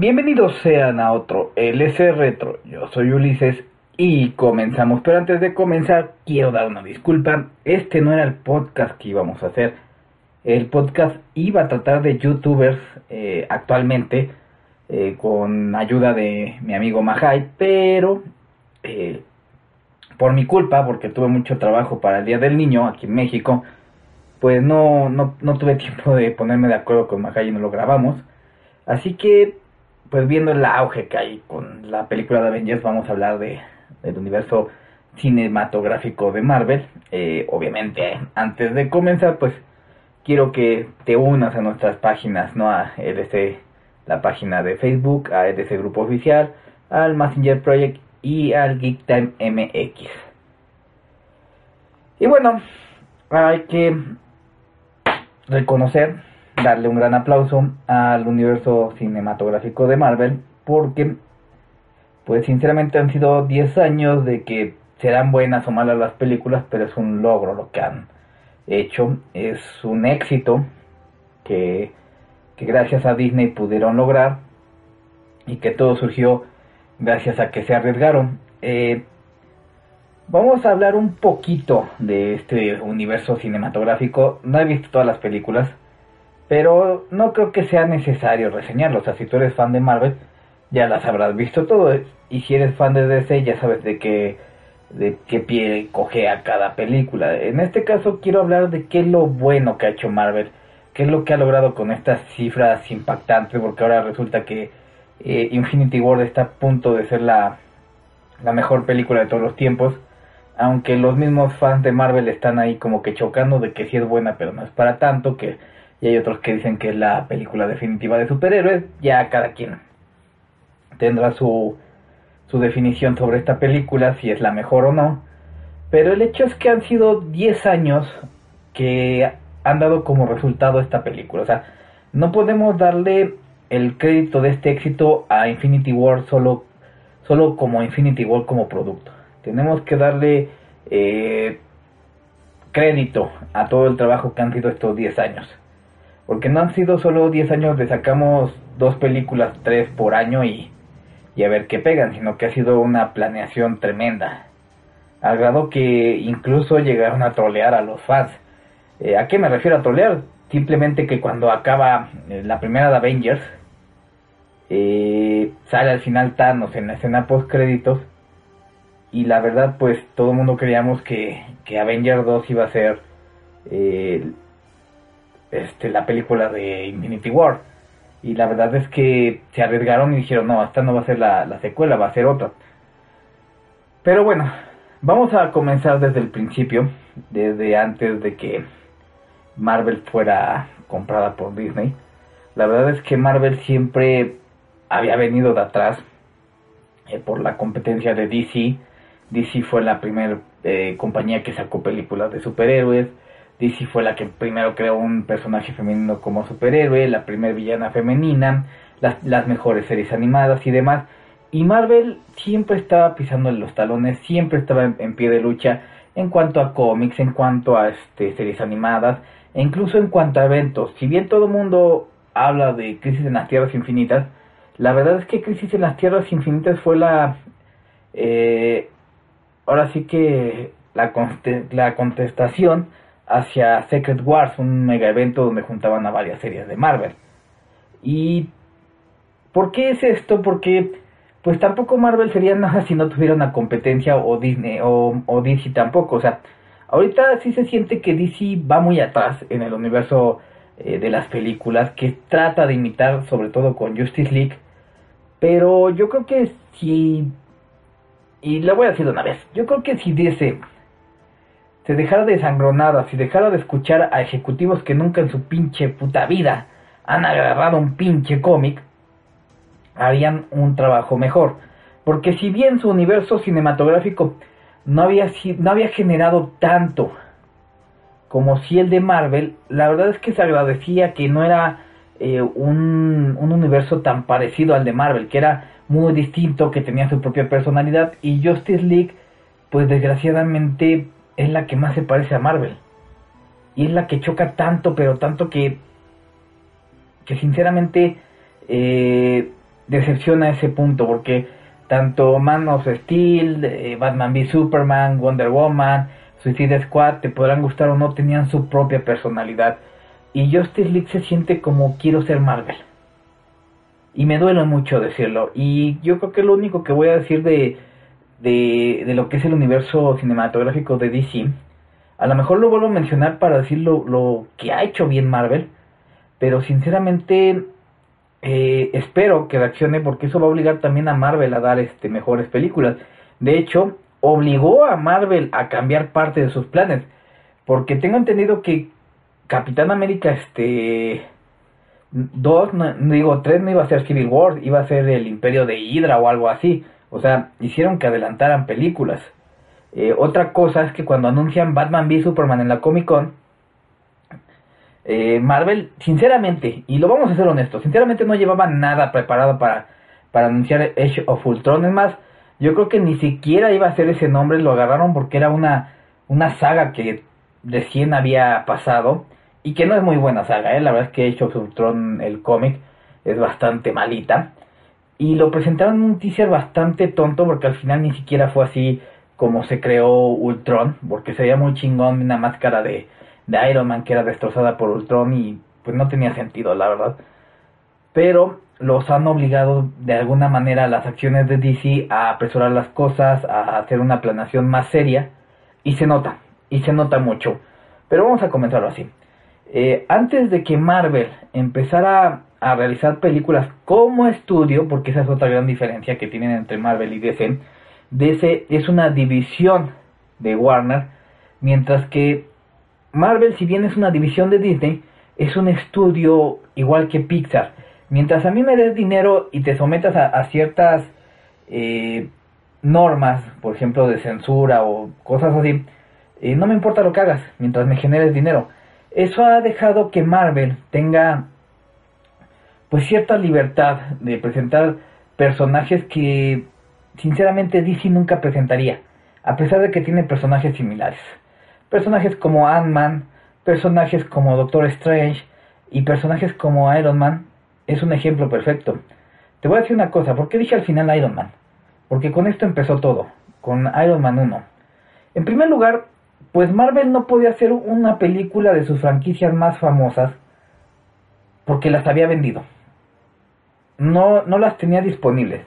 Bienvenidos sean a otro LS Retro. Yo soy Ulises y comenzamos. Pero antes de comenzar, quiero dar una disculpa. Este no era el podcast que íbamos a hacer. El podcast iba a tratar de youtubers eh, actualmente eh, con ayuda de mi amigo Mahai, pero eh, por mi culpa, porque tuve mucho trabajo para el Día del Niño aquí en México, pues no, no, no tuve tiempo de ponerme de acuerdo con Mahai y no lo grabamos. Así que pues viendo el auge que hay con la película de Avengers, vamos a hablar de, del universo cinematográfico de Marvel. Eh, obviamente, antes de comenzar, pues quiero que te unas a nuestras páginas, ¿no? A LC, la página de Facebook, a LC Grupo Oficial, al Messenger Project y al Geek Time MX. Y bueno, hay que reconocer darle un gran aplauso al universo cinematográfico de Marvel porque pues sinceramente han sido 10 años de que serán buenas o malas las películas, pero es un logro lo que han hecho, es un éxito que, que gracias a Disney pudieron lograr y que todo surgió gracias a que se arriesgaron. Eh, vamos a hablar un poquito de este universo cinematográfico. No he visto todas las películas, pero no creo que sea necesario reseñarlo. O sea, si tú eres fan de Marvel, ya las habrás visto todo. Y si eres fan de DC, ya sabes de qué, de qué pie coge a cada película. En este caso quiero hablar de qué es lo bueno que ha hecho Marvel. Qué es lo que ha logrado con estas cifras impactantes. Porque ahora resulta que eh, Infinity War está a punto de ser la, la mejor película de todos los tiempos. Aunque los mismos fans de Marvel están ahí como que chocando de que sí es buena, pero no es para tanto. Que y hay otros que dicen que es la película definitiva de superhéroes. Ya cada quien tendrá su, su definición sobre esta película, si es la mejor o no. Pero el hecho es que han sido 10 años que han dado como resultado esta película. O sea, no podemos darle el crédito de este éxito a Infinity War solo, solo como Infinity War como producto. Tenemos que darle eh, crédito a todo el trabajo que han sido estos 10 años. Porque no han sido solo 10 años de sacamos dos películas, tres por año y, y a ver qué pegan, sino que ha sido una planeación tremenda. Al grado que incluso llegaron a trolear a los fans. Eh, ¿A qué me refiero a trolear? Simplemente que cuando acaba eh, la primera de Avengers, eh, sale al final Thanos en la escena post créditos y la verdad pues todo el mundo creíamos que, que Avengers 2 iba a ser este, la película de Infinity War. Y la verdad es que se arriesgaron y dijeron, no, esta no va a ser la, secuela, va a ser otra. Pero bueno, vamos a comenzar desde el principio, desde antes de que Marvel fuera comprada por Disney. La verdad es que Marvel siempre había venido de atrás eh, por la competencia de DC. DC fue la primera eh, compañía que sacó películas de superhéroes. DC fue la que primero creó un personaje femenino como superhéroe, la primera villana femenina, las, las mejores series animadas y demás. Y Marvel siempre estaba pisando en los talones, siempre estaba en, pie de lucha en cuanto a cómics, en cuanto a este, series animadas, e incluso en cuanto a eventos. Si bien todo el mundo habla de Crisis en las Tierras Infinitas, la verdad es que Crisis en las Tierras Infinitas fue la... Eh, ahora sí que la, la contestación hacia Secret Wars, un mega evento donde juntaban a varias series de Marvel. ¿Y por qué es esto? Porque pues tampoco Marvel sería nada si no tuviera una competencia o Disney o, DC tampoco. O sea, ahorita sí se siente que DC va muy atrás en el universo eh, de las películas, que trata de imitar sobre todo con Justice League. Pero yo creo que si... Y le voy a decir de una vez, yo creo que si DC se dejara de sangronada, si dejara de escuchar a ejecutivos que nunca en su pinche puta vida han agarrado un pinche cómic, harían un trabajo mejor. Porque si bien su universo cinematográfico no había, no había generado tanto como si el de Marvel, la verdad es que se agradecía que no era eh, un, un, universo tan parecido al de Marvel, que era muy distinto, que tenía su propia personalidad, y Justice League, pues desgraciadamente es la que más se parece a Marvel. Y es la que choca tanto, pero tanto que, que sinceramente eh, decepciona ese punto, porque tanto Man of Steel, eh, Batman v Superman, Wonder Woman, Suicide Squad, te podrán gustar o no, tenían su propia personalidad. Y Justice League se siente como quiero ser Marvel. Y me duele mucho decirlo. Y yo creo que lo único que voy a decir de, de, de lo que es el universo cinematográfico de DC, a lo mejor lo vuelvo a mencionar para decir lo, lo que ha hecho bien Marvel, pero sinceramente eh, espero que reaccione porque eso va a obligar también a Marvel a dar este, mejores películas. De hecho, obligó a Marvel a cambiar parte de sus planes. Porque tengo entendido que Capitán América, este. 2, no, digo 3 no iba a ser Civil War, iba a ser el Imperio de Hydra o algo así. O sea, hicieron que adelantaran películas. Eh, otra cosa es que cuando anuncian Batman v Superman en la Comic Con, eh, Marvel, sinceramente, y lo vamos a ser honestos, sinceramente no llevaba nada preparado para, para anunciar Age of Ultron. Es más, yo creo que ni siquiera iba a ser ese nombre, lo agarraron porque era una, una saga que recién había pasado y que no es muy buena saga, ¿eh? la verdad es que Age of Ultron, el cómic, es bastante malita. Y lo presentaron en un teaser bastante tonto porque al final ni siquiera fue así como se creó Ultron, porque sería muy chingón una máscara de, de Iron Man que era destrozada por Ultron y pues no tenía sentido, la verdad. Pero los han obligado de alguna manera las acciones de DC a apresurar las cosas, a hacer una planeación más seria y se nota, y se nota mucho. Pero vamos a comenzarlo así. Eh, antes de que Marvel empezara a realizar películas como estudio, porque esa es otra gran diferencia que tienen entre Marvel y DC, DC es una división de Warner, mientras que Marvel, si bien es una división de Disney, es un estudio igual que Pixar Mientras a mí me des dinero y te sometas a, ciertas eh, normas, por ejemplo, de censura o cosas así, eh, no me importa lo que hagas mientras me generes dinero. Eso ha dejado que Marvel tenga pues cierta libertad de presentar personajes que sinceramente DC nunca presentaría, a pesar de que tiene personajes similares. Personajes como Ant-Man, personajes como Doctor Strange y personajes como Iron Man es un ejemplo perfecto. Te voy a decir una cosa, ¿por qué dije al final Iron Man? Porque con esto empezó todo, con Iron Man 1. En primer lugar, pues Marvel no podía hacer una película de sus franquicias más famosas porque las había vendido. No, no las tenía disponibles.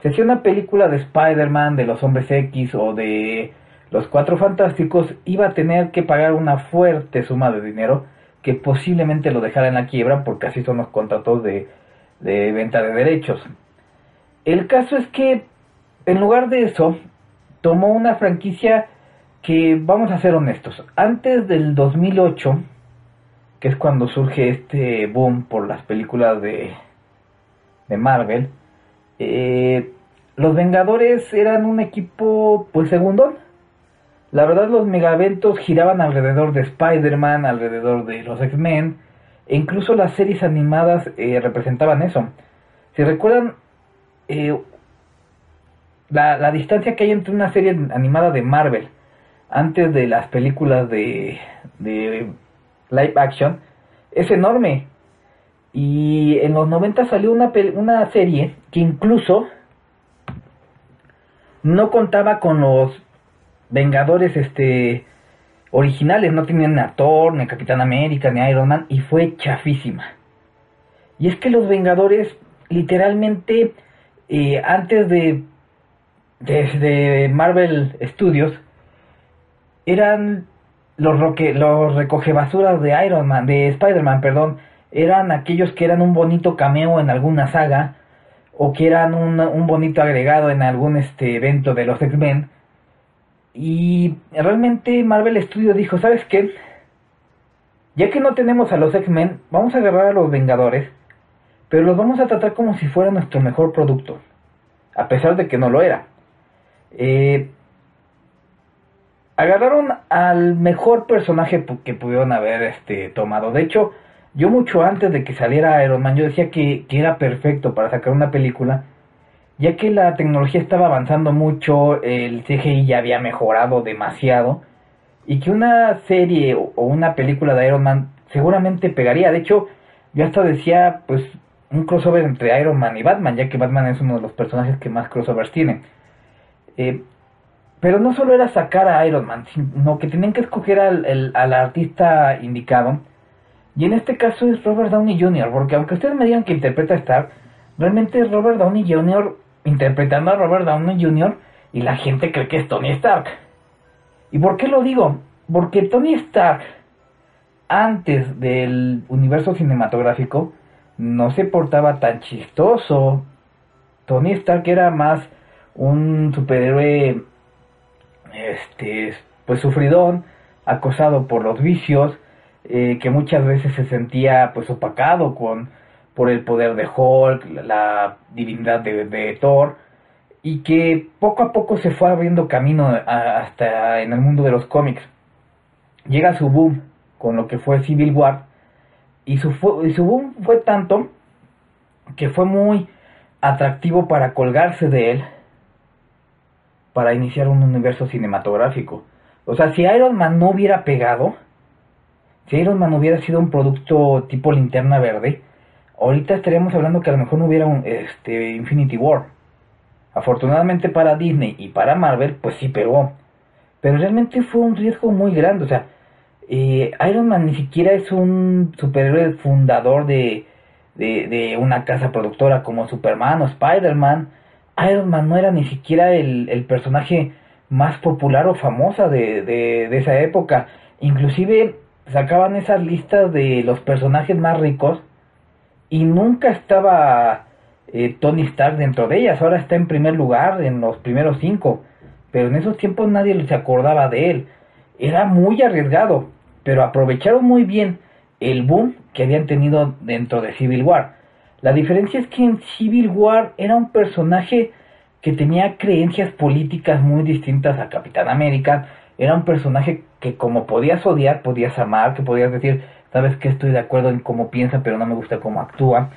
Si hacía una película de Spider-Man, de los Hombres X o de los Cuatro Fantásticos, iba a tener que pagar una fuerte suma de dinero que posiblemente lo dejara en la quiebra porque así son los contratos de, de venta de derechos. El caso es que en lugar de eso tomó una franquicia que vamos a ser honestos, antes del 2008, que es cuando surge este boom por las películas de, de Marvel, eh, los Vengadores eran un equipo pues segundo la verdad los megaventos giraban alrededor de Spider-Man, alrededor de los X-Men, e incluso las series animadas eh, representaban eso. Si recuerdan, eh, la, distancia que hay entre una serie animada de Marvel antes de las películas de, de live action es enorme. Y en los 90 salió una, una serie que incluso no contaba con los Vengadores este originales, no tenían ni a Thor, ni a Capitán América, ni a Iron Man, y fue chafísima. Y es que los Vengadores, literalmente, eh, antes de, de, Marvel Studios, eran los, roque, los recogebasuras de Iron Man, de Spider-Man, perdón, eran aquellos que eran un bonito cameo en alguna saga o que eran un, bonito agregado en algún este evento de los X-Men. Y realmente Marvel Studios dijo, ¿sabes qué? Ya que no tenemos a los X-Men, vamos a agarrar a los Vengadores, pero los vamos a tratar como si fuera nuestro mejor producto, a pesar de que no lo era. Eh, agarraron al mejor personaje que pudieron haber este, tomado. De hecho, yo mucho antes de que saliera Iron Man, yo decía que, era perfecto para sacar una película, ya que la tecnología estaba avanzando mucho, el CGI ya había mejorado demasiado, y que una serie o una película de Iron Man seguramente pegaría. De hecho, yo hasta decía, pues, un crossover entre Iron Man y Batman, ya que Batman es uno de los personajes que más crossovers tiene. Eh, pero no solo era sacar a Iron Man, sino que tenían que escoger al, al, artista indicado. Y en este caso es Robert Downey Jr., porque aunque ustedes me digan que interpreta a Stark, realmente es Robert Downey Jr. interpretando a Robert Downey Jr. y la gente cree que es Tony Stark. ¿Y por qué lo digo? Porque Tony Stark, antes del universo cinematográfico, no se portaba tan chistoso. Tony Stark era más un superhéroe este, pues sufridón, acosado por los vicios, eh, que muchas veces se sentía pues opacado con por el poder de Hulk, la divinidad de, Thor, y que poco a poco se fue abriendo camino hasta en el mundo de los cómics. Llega su boom con lo que fue Civil War, y su, y su boom fue tanto que fue muy atractivo para colgarse de él para iniciar un universo cinematográfico. O sea, si Iron Man no hubiera pegado, si Iron Man hubiera sido un producto tipo linterna verde, ahorita estaríamos hablando que a lo mejor no hubiera un este, Infinity War. Afortunadamente para Disney y para Marvel, pues sí pegó. Pero realmente fue un riesgo muy grande. O sea, eh, Iron Man ni siquiera es un superhéroe fundador de, de, de una casa productora como Superman o Spider-Man Iron Man no era ni siquiera el, personaje más popular o famosa de, de, esa época. Inclusive sacaban esas listas de los personajes más ricos y nunca estaba eh, Tony Stark dentro de ellas. Ahora está en primer lugar en los primeros cinco. Pero en esos tiempos nadie se acordaba de él. Era muy arriesgado, pero aprovecharon muy bien el boom que habían tenido dentro de Civil War. La diferencia es que en Civil War era un personaje que tenía creencias políticas muy distintas a Capitán América. Era un personaje que como podías odiar, podías amar, que podías decir, sabes que estoy de acuerdo en cómo piensa, pero no me gusta cómo actúa.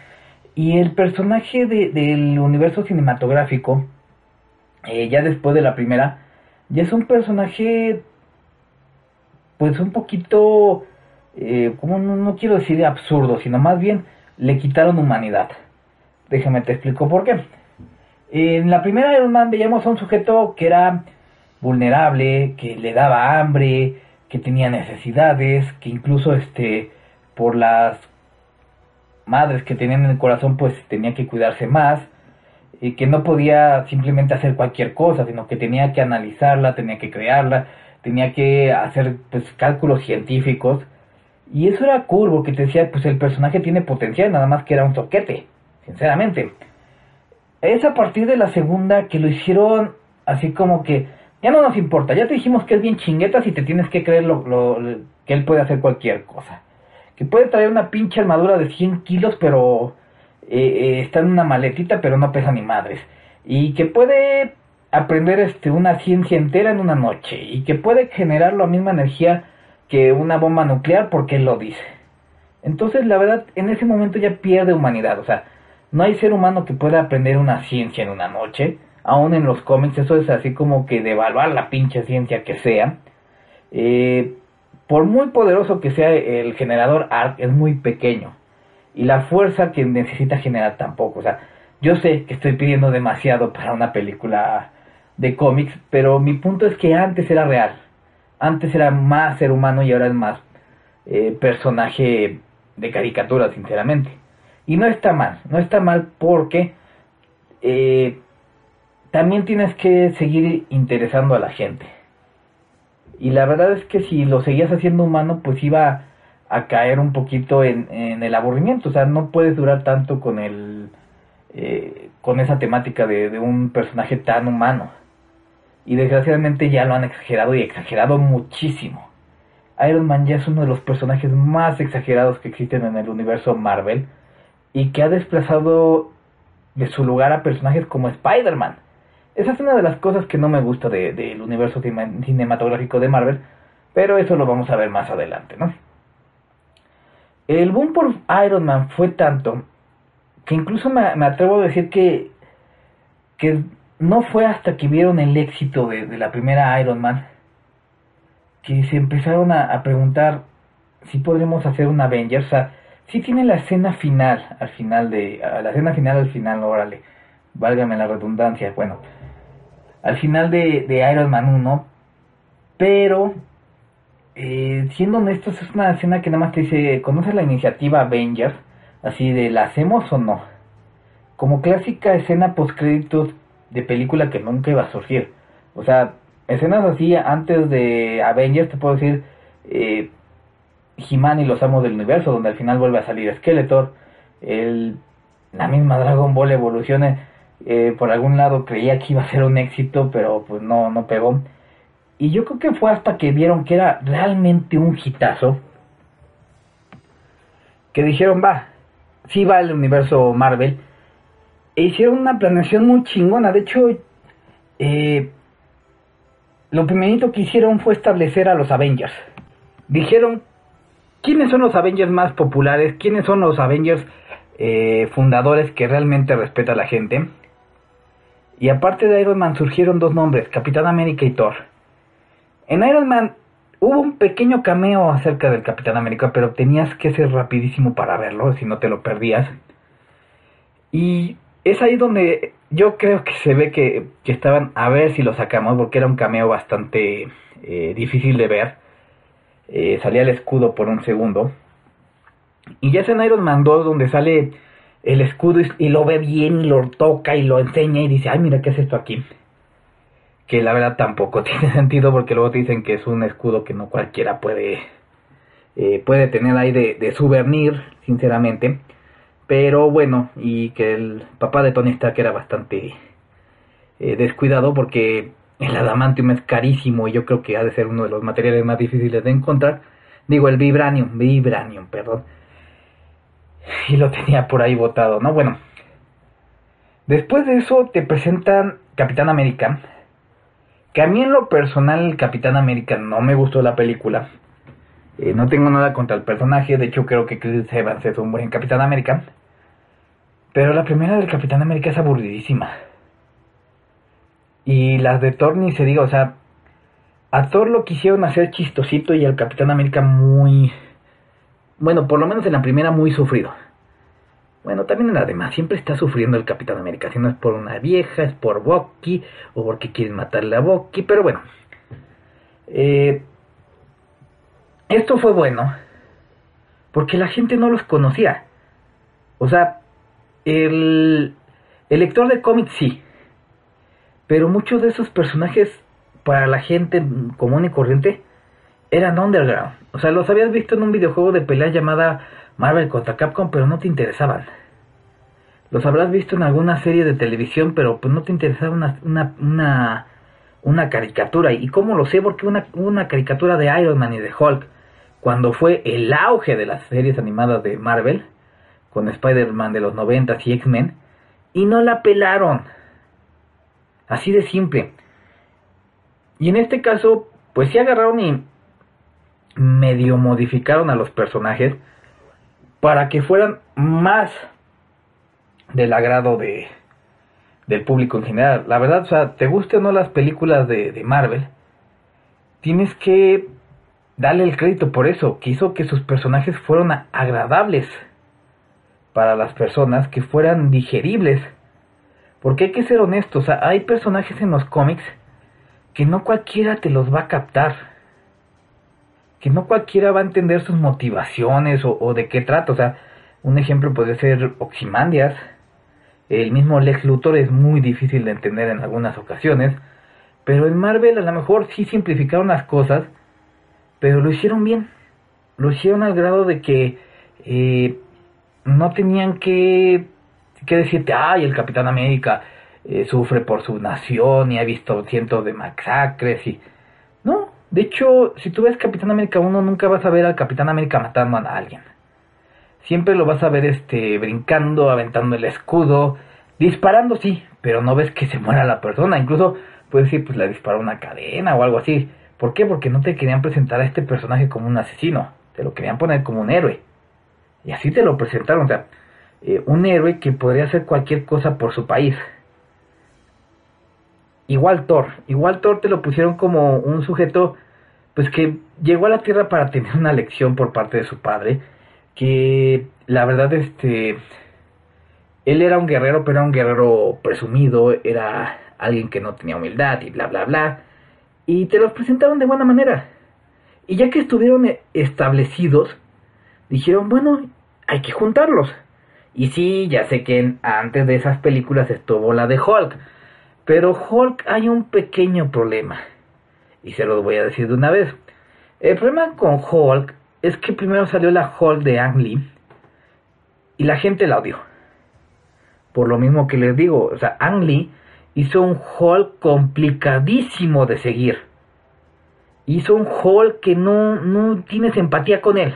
Y el personaje del universo cinematográfico, eh, ya después de la primera, ya es un personaje, pues un poquito, eh, como no, no quiero decir absurdo, sino más bien le quitaron humanidad. Déjame te explico por qué. En la primera Iron Man veíamos a un sujeto que era vulnerable, que le daba hambre, que tenía necesidades, que incluso este por las madres que tenían en el corazón pues tenía que cuidarse más, y que no podía simplemente hacer cualquier cosa, sino que tenía que analizarla, tenía que crearla, tenía que hacer pues cálculos científicos y eso era curvo, que te decía, pues el personaje tiene potencial, nada más que era un toquete, sinceramente. Es a partir de la segunda que lo hicieron así como que, ya no nos importa, ya te dijimos que es bien chinguetas y te tienes que creer lo, que él puede hacer cualquier cosa. Que puede traer una pinche armadura de 100 kilos, pero eh, eh, está en una maletita, pero no pesa ni madres. Y que puede aprender este, una ciencia entera en una noche. Y que puede generar la misma energía que una bomba nuclear porque él lo dice. Entonces, la verdad, en ese momento ya pierde humanidad. O sea, no hay ser humano que pueda aprender una ciencia en una noche. Aún en los cómics, eso es así como que devaluar la pinche ciencia que sea. Eh, por muy poderoso que sea el generador ARC, es muy pequeño. Y la fuerza que necesita generar tampoco. O sea, yo sé que estoy pidiendo demasiado para una película de cómics, pero mi punto es que antes era real antes era más ser humano y ahora es más eh, personaje de caricatura, sinceramente. Y no está mal, no está mal porque eh, también tienes que seguir interesando a la gente. Y la verdad es que si lo seguías haciendo humano, pues iba a caer un poquito en, el aburrimiento. O sea, no puedes durar tanto con el eh, con esa temática de, de, un personaje tan humano. Y desgraciadamente ya lo han exagerado y exagerado muchísimo. Iron Man ya es uno de los personajes más exagerados que existen en el universo Marvel y que ha desplazado de su lugar a personajes como Spider-Man. Esa es una de las cosas que no me gusta del universo cinematográfico de Marvel, pero eso lo vamos a ver más adelante, ¿no? El boom por Iron Man fue tanto que incluso me, atrevo a decir que, que no fue hasta que vieron el éxito de, la primera Iron Man que se empezaron a, preguntar si podremos hacer un Avengers. O sea, si tiene la escena final, al final de. la escena final al final, órale. Válgame la redundancia. Bueno, al final de, de Iron Man 1. Pero eh, siendo honestos, es una escena que nada más te dice, ¿conoces la iniciativa Avengers? Así de, ¿la hacemos o no? Como clásica escena post créditos de película que nunca iba a surgir. O sea, escenas así antes de Avengers, te puedo decir, eh, He-Man y los Amos del Universo, donde al final vuelve a salir Skeletor, el, la misma Dragon Ball evolucione, eh, por algún lado creía que iba a ser un éxito, pero pues no, no pegó. Y yo creo que fue hasta que vieron que era realmente un hitazo, que dijeron, va, sí va el universo Marvel, e hicieron una planeación muy chingona. De hecho, eh, lo primerito que hicieron fue establecer a los Avengers. Dijeron quiénes son los Avengers más populares, quiénes son los Avengers eh, fundadores que realmente respeta a la gente. Y aparte de Iron Man surgieron dos nombres, Capitán América y Thor. En Iron Man hubo un pequeño cameo acerca del Capitán América, pero tenías que ser rapidísimo para verlo, si no te lo perdías. Y es ahí donde yo creo que se ve que, estaban a ver si lo sacamos, porque era un cameo bastante eh, difícil de ver. Eh, salía el escudo por un segundo. Y ya es en Iron Man 2 donde sale el escudo y, lo ve bien y lo toca y lo enseña y dice, ay mira, ¿qué es esto aquí? Que la verdad tampoco tiene sentido porque luego te dicen que es un escudo que no cualquiera puede, eh, puede tener ahí de, de sinceramente. Pero bueno, y que el papá de Tony Stark era bastante eh, descuidado porque el adamantium es carísimo y yo creo que ha de ser uno de los materiales más difíciles de encontrar. Digo, el vibranium, vibranium, perdón. Y lo tenía por ahí botado, ¿no? Bueno. Después de eso te presentan Capitán América. Que a mí en lo personal Capitán América no me gustó la película. Eh, no tengo nada contra el personaje, de hecho creo que Chris Evans es un buen Capitán América. Pero la primera del Capitán América es aburridísima. Y las de Thor ni se diga, o sea, a Thor lo quisieron hacer chistosito y al Capitán América muy... Bueno, por lo menos en la primera muy sufrido. Bueno, también en la demás, siempre está sufriendo el Capitán América. Si no es por una vieja, es por Bucky, o porque quieren matarle a Bucky, pero bueno. Eh, esto fue bueno, porque la gente no los conocía. O sea, el, lector de cómics sí, pero muchos de esos personajes para la gente común y corriente eran underground. O sea, los habías visto en un videojuego de pelea llamada Marvel contra Capcom, pero no te interesaban. Los habrás visto en alguna serie de televisión, pero pues no te interesaba una, una, una, caricatura. ¿Y cómo lo sé? Porque una, una caricatura de Iron Man y de Hulk, cuando fue el auge de las series animadas de Marvel, con Spider-Man de los 90 y X-Men y no la pelaron. Así de simple. Y en este caso, pues sí agarraron y medio modificaron a los personajes para que fueran más del agrado de del público en general. La verdad, o sea, te gusten o no las películas de, de Marvel, tienes que darle el crédito por eso, que hizo que sus personajes fueran agradables para las personas que fueran digeribles. Porque hay que ser honestos, hay personajes en los cómics que no cualquiera te los va a captar. Que no cualquiera va a entender sus motivaciones o, de qué trata. O sea, Un ejemplo puede ser Oximandias. El mismo Lex Luthor es muy difícil de entender en algunas ocasiones. Pero en Marvel a lo mejor sí simplificaron las cosas. Pero lo hicieron bien. Lo hicieron al grado de que eh, no tenían que, que decirte, ay, el Capitán América eh, sufre por su nación y ha visto cientos de masacres y... De hecho, si tú ves Capitán América 1, nunca vas a ver al Capitán América matando a alguien. Siempre lo vas a ver este brincando, aventando el escudo, disparando sí, pero no ves que se muera la persona. Incluso puedes decir, pues le disparó una cadena o algo así. ¿Por qué? Porque no te querían presentar a este personaje como un asesino, te lo querían poner como un héroe. Y así te lo presentaron, o sea, eh, un héroe que podría hacer cualquier cosa por su país. Igual Thor, igual Thor te lo pusieron como un sujeto pues que llegó a la Tierra para tener una lección por parte de su padre, que la verdad este él era un guerrero, pero era un guerrero presumido, era alguien que no tenía humildad y bla bla bla, y te los presentaron de buena manera. Y ya que estuvieron e-, establecidos, dijeron, bueno, hay que juntarlos. Y sí, ya sé que antes de esas películas estuvo la de Hulk, pero Hulk hay un pequeño problema. Y se lo voy a decir de una vez. El problema con Hulk es que primero salió la Hulk de Ang Lee y la gente la odió. Por lo mismo que les digo, o sea, Ang Lee hizo un Hulk complicadísimo de seguir. Hizo un Hulk que no, no tienes empatía con él.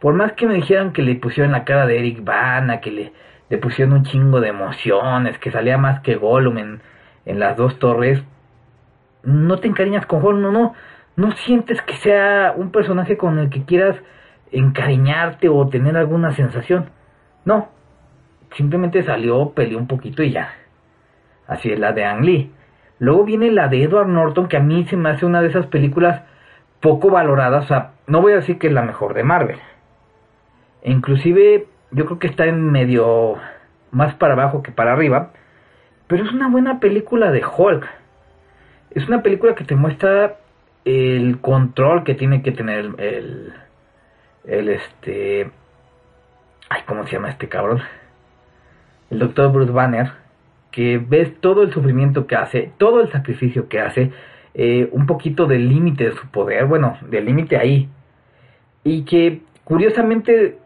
Por más que me dijeran que le pusieron la cara de Eric Bana, que le, le pusieron un chingo de emociones, que salía más que Gollum en, en las dos torres, no te encariñas con Hulk, no, no, no sientes que sea un personaje con el que quieras encariñarte o tener alguna sensación. No, simplemente salió, peleó un poquito y ya. Así es la de Ang Lee. Luego viene la de Edward Norton, que a mí se me hace una de esas películas poco valoradas. O sea, no voy a decir que es la mejor de Marvel. inclusive yo creo que está en medio más para abajo que para arriba. Pero es una buena película de Hulk. Es una película que te muestra el control que tiene que tener el, el, este, ay, ¿cómo se llama este cabrón? El doctor Bruce Banner, que ves todo el sufrimiento que hace, todo el sacrificio que hace, eh, un poquito del límite de su poder, bueno, del límite ahí, y que curiosamente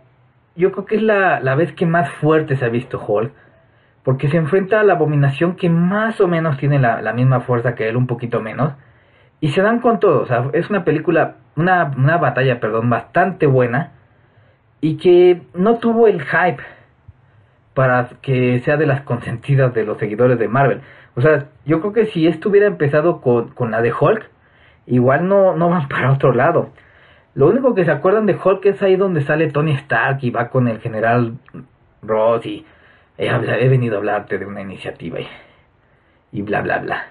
yo creo que es la, la vez que más fuerte se ha visto Hulk, porque se enfrenta a la abominación que más o menos tiene la, misma fuerza que él, un poquito menos, y se dan con todo, o sea, es una película, una, una batalla, perdón, bastante buena, y que no tuvo el hype para que sea de las consentidas de los seguidores de Marvel. O sea, yo creo que si esto hubiera empezado con, con la de Hulk, igual no, no van para otro lado. Lo único que se acuerdan de Hulk es ahí donde sale Tony Stark y va con el general Ross y he, venido a hablarte de una iniciativa y, bla, bla, bla.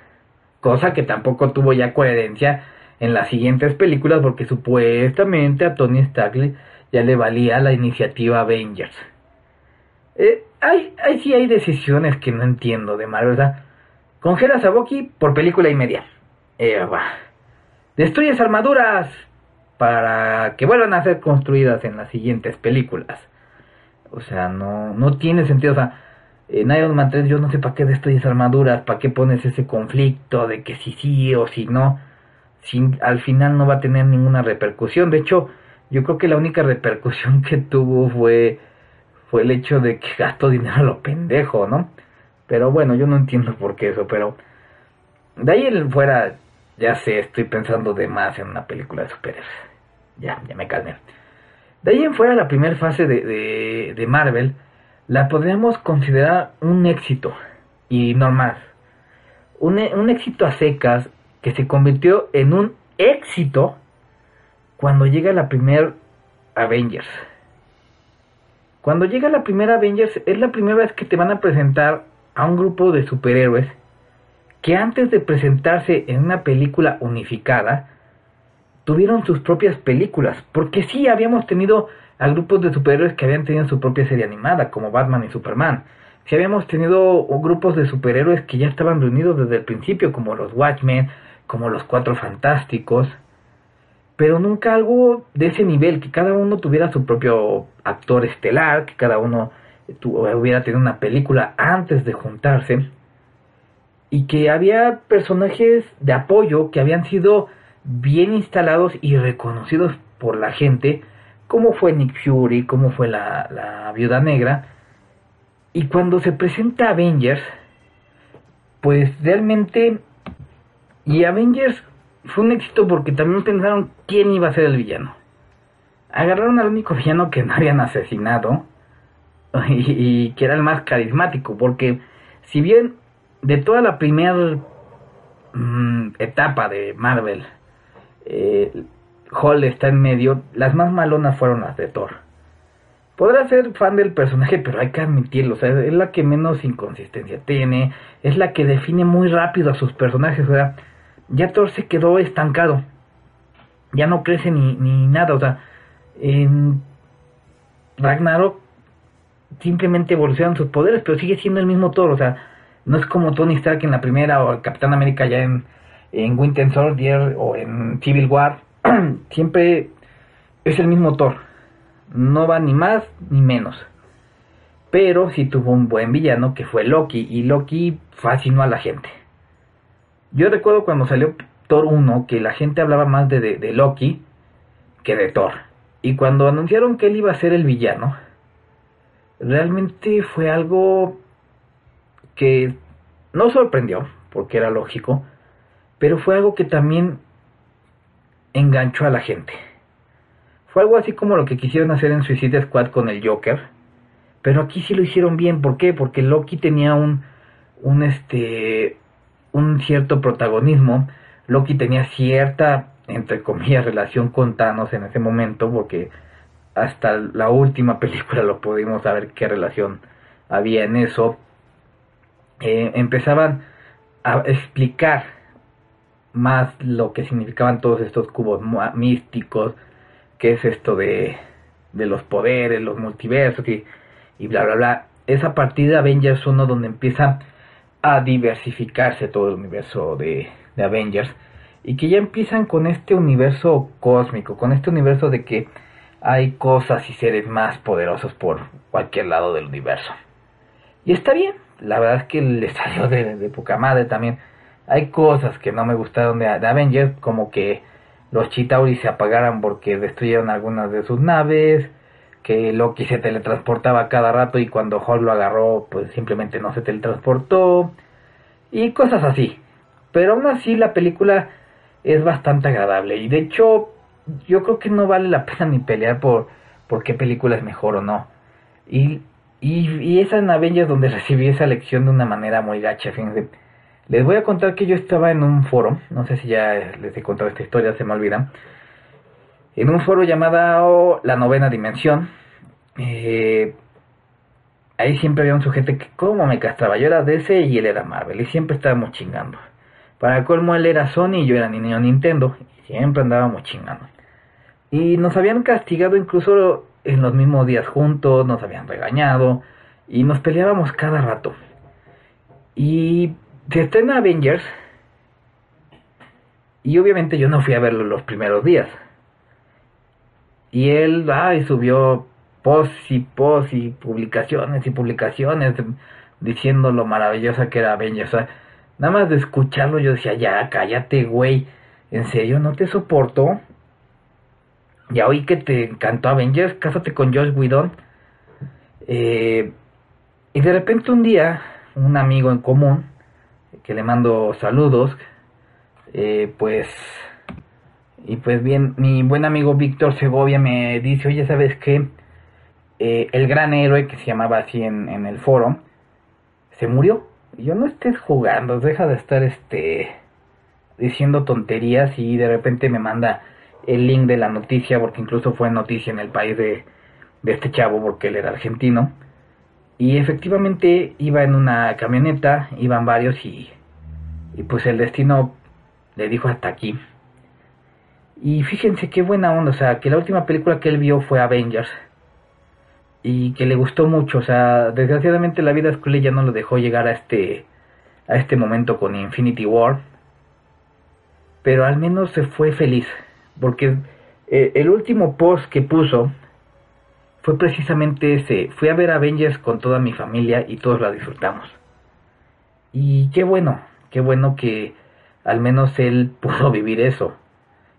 Cosa que tampoco tuvo ya coherencia en las siguientes películas porque supuestamente a Tony Stark ya le valía la iniciativa Avengers. Eh, hay, hay, sí hay decisiones que no entiendo de Marvel. ¿verdad? Congelas a Bucky por película y media. Eh, Destruyes armaduras para que vuelvan a ser construidas en las siguientes películas. O sea, no, no tiene sentido. O sea, en Iron Man 3 yo no sé para qué destruyes armaduras, para qué pones ese conflicto de que si sí o si no. Sin, al final no va a tener ninguna repercusión. De hecho, yo creo que la única repercusión que tuvo fue, fue el hecho de que gastó dinero a lo pendejo, ¿no? Pero bueno, yo no entiendo por qué eso, pero de ahí en fuera, ya sé, estoy pensando de más en una película de superhéroes. Ya, ya me calmé. De ahí en fuera, la primera fase de, de, Marvel la podríamos considerar un éxito y normal. Un, un éxito a secas que se convirtió en un éxito cuando llega la primera Avengers. Cuando llega la primera Avengers es la primera vez que te van a presentar a un grupo de superhéroes que antes de presentarse en una película unificada tuvieron sus propias películas, porque sí habíamos tenido a grupos de superhéroes que habían tenido su propia serie animada, como Batman y Superman. Sí habíamos tenido grupos de superhéroes que ya estaban reunidos desde el principio, como los Watchmen, como los Cuatro Fantásticos. pero nunca algo de ese nivel, que cada uno tuviera su propio actor estelar, que cada uno hubiera tenido una película antes de juntarse, y que había personajes de apoyo que habían sido bien instalados y reconocidos por la gente, como fue Nick Fury, como fue la, la Viuda Negra, y cuando se presenta Avengers, pues realmente, y Avengers fue un éxito porque también pensaron quién iba a ser el villano. Agarraron al único villano que no habían asesinado y, que era el más carismático, porque si bien de toda la primera mm, etapa de Marvel, eh, Hall está en medio, las más malonas fueron las de Thor. Podrá ser fan del personaje, pero hay que admitirlo, o sea, es la que menos inconsistencia tiene, es la que define muy rápido a sus personajes, o sea, ya Thor se quedó estancado. Ya no crece ni, ni nada. O sea, en Ragnarok simplemente evolucionan sus poderes, pero sigue siendo el mismo Thor. O sea, no es como Tony Stark en la primera o el Capitán América ya en, en Winter Soldier o en Civil War. Siempre es el mismo Thor. No va ni más ni menos. Pero sí tuvo un buen villano que fue Loki. Y Loki fascinó a la gente. Yo recuerdo cuando salió Thor 1 que la gente hablaba más de, de, Loki que de Thor. Y cuando anunciaron que él iba a ser el villano, realmente fue algo que no sorprendió, porque era lógico, pero fue algo que también enganchó a la gente. Fue algo así como lo que quisieron hacer en Suicide Squad con el Joker, pero aquí sí lo hicieron bien, ¿por qué? Porque Loki tenía un un este un cierto protagonismo. Loki tenía cierta, entre comillas, relación con Thanos en ese momento, porque hasta la última película lo pudimos saber qué relación había en eso. Eh, empezaban a explicar más lo que significaban todos estos cubos místicos, qué es esto de, de los poderes, los multiversos y, y bla, bla, bla. Es a partir de Avengers 1 donde empieza a diversificarse todo el universo de, Avengers y que ya empiezan con este universo cósmico, con este universo de que hay cosas y seres más poderosos por cualquier lado del universo. Y está bien, la verdad es que le salió de, poca madre también. Hay cosas que no me gustaron de, Avengers, como que los Chitauri se apagaran porque destruyeron algunas de sus naves, que Loki se teletransportaba cada rato y cuando Hulk lo agarró, pues simplemente no se teletransportó y cosas así. Pero aún así la película es bastante agradable y de hecho yo creo que no vale la pena ni pelear por, por qué película es mejor o no. Y, y, y esa en Avengers donde recibí esa lección de una manera muy gacha, fíjense. Les voy a contar que yo estaba en un foro, no sé si ya les he contado esta historia, se me olvida en un foro llamado La Novena Dimensión. Eh, ahí siempre había un sujeto que como me castraba. Yo era DC y él era Marvel y siempre estábamos chingando. Para colmo él era Sony y yo era niño Nintendo y siempre andábamos chingando. Y nos habían castigado incluso en los mismos días juntos, nos habían regañado y nos peleábamos cada rato. Y se estrena Avengers y obviamente yo no fui a verlo los primeros días. Y él, ay, subió posts y posts y publicaciones y publicaciones diciendo lo maravillosa que era Avengers. Nada más de escucharlo yo decía, ya, cállate, güey. En serio, no te soporto. Ya oí que te encantó Avengers, cásate con Josh Whedon. Eh, y de repente un día, un amigo en común, que le mando saludos, eh, pues y pues bien, mi buen amigo Víctor Segovia me dice, oye, ¿sabes qué? Eh, el gran héroe que se llamaba así en, en el foro, se murió. Y yo no estés jugando, deja de estar este diciendo tonterías y de repente me manda el link de la noticia, porque incluso fue noticia en el país de, de este chavo, porque él era argentino. Y efectivamente iba en una camioneta, iban varios y, y pues el destino le dijo hasta aquí. Y fíjense qué buena onda, o sea, que la última película que él vio fue Avengers. Y que le gustó mucho, o sea, desgraciadamente la vida escuela ya no lo dejó llegar a este a este momento con Infinity War. Pero al menos se fue feliz porque eh, el último post que puso fue precisamente ese, fui a ver Avengers con toda mi familia y todos la disfrutamos. Y qué bueno, qué bueno que al menos él pudo vivir eso.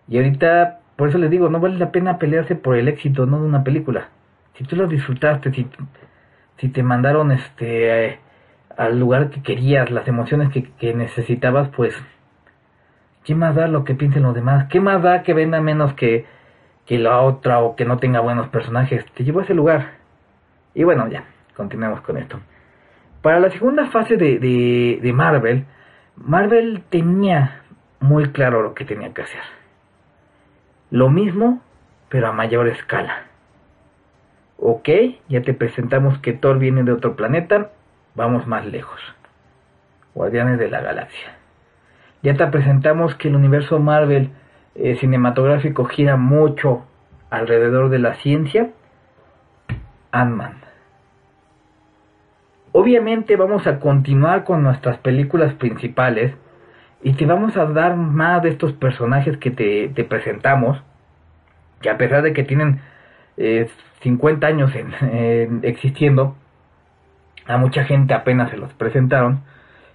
Y ahorita, por eso les digo, no vale la pena pelearse por el éxito, no de una película. Si tú lo disfrutaste, si, te mandaron este al lugar que querías, las emociones que, que necesitabas, pues, ¿qué más da lo que piensen los demás? ¿Qué más da que venda menos que que la otra o que no tenga buenos personajes. Te llevó a ese lugar. Y bueno, ya, continuemos con esto. Para la segunda fase de, de, Marvel, Marvel tenía muy claro lo que tenía que hacer. Lo mismo, pero a mayor escala. Ok, ya te presentamos que Thor viene de otro planeta, vamos más lejos. Guardianes de la Galaxia. Ya te presentamos que el universo Marvel eh, cinematográfico gira mucho alrededor de la ciencia, Ant-Man. Obviamente vamos a continuar con nuestras películas principales y te vamos a dar más de estos personajes que te, presentamos, que a pesar de que tienen 50 eh, años existiendo, a mucha gente apenas se los presentaron.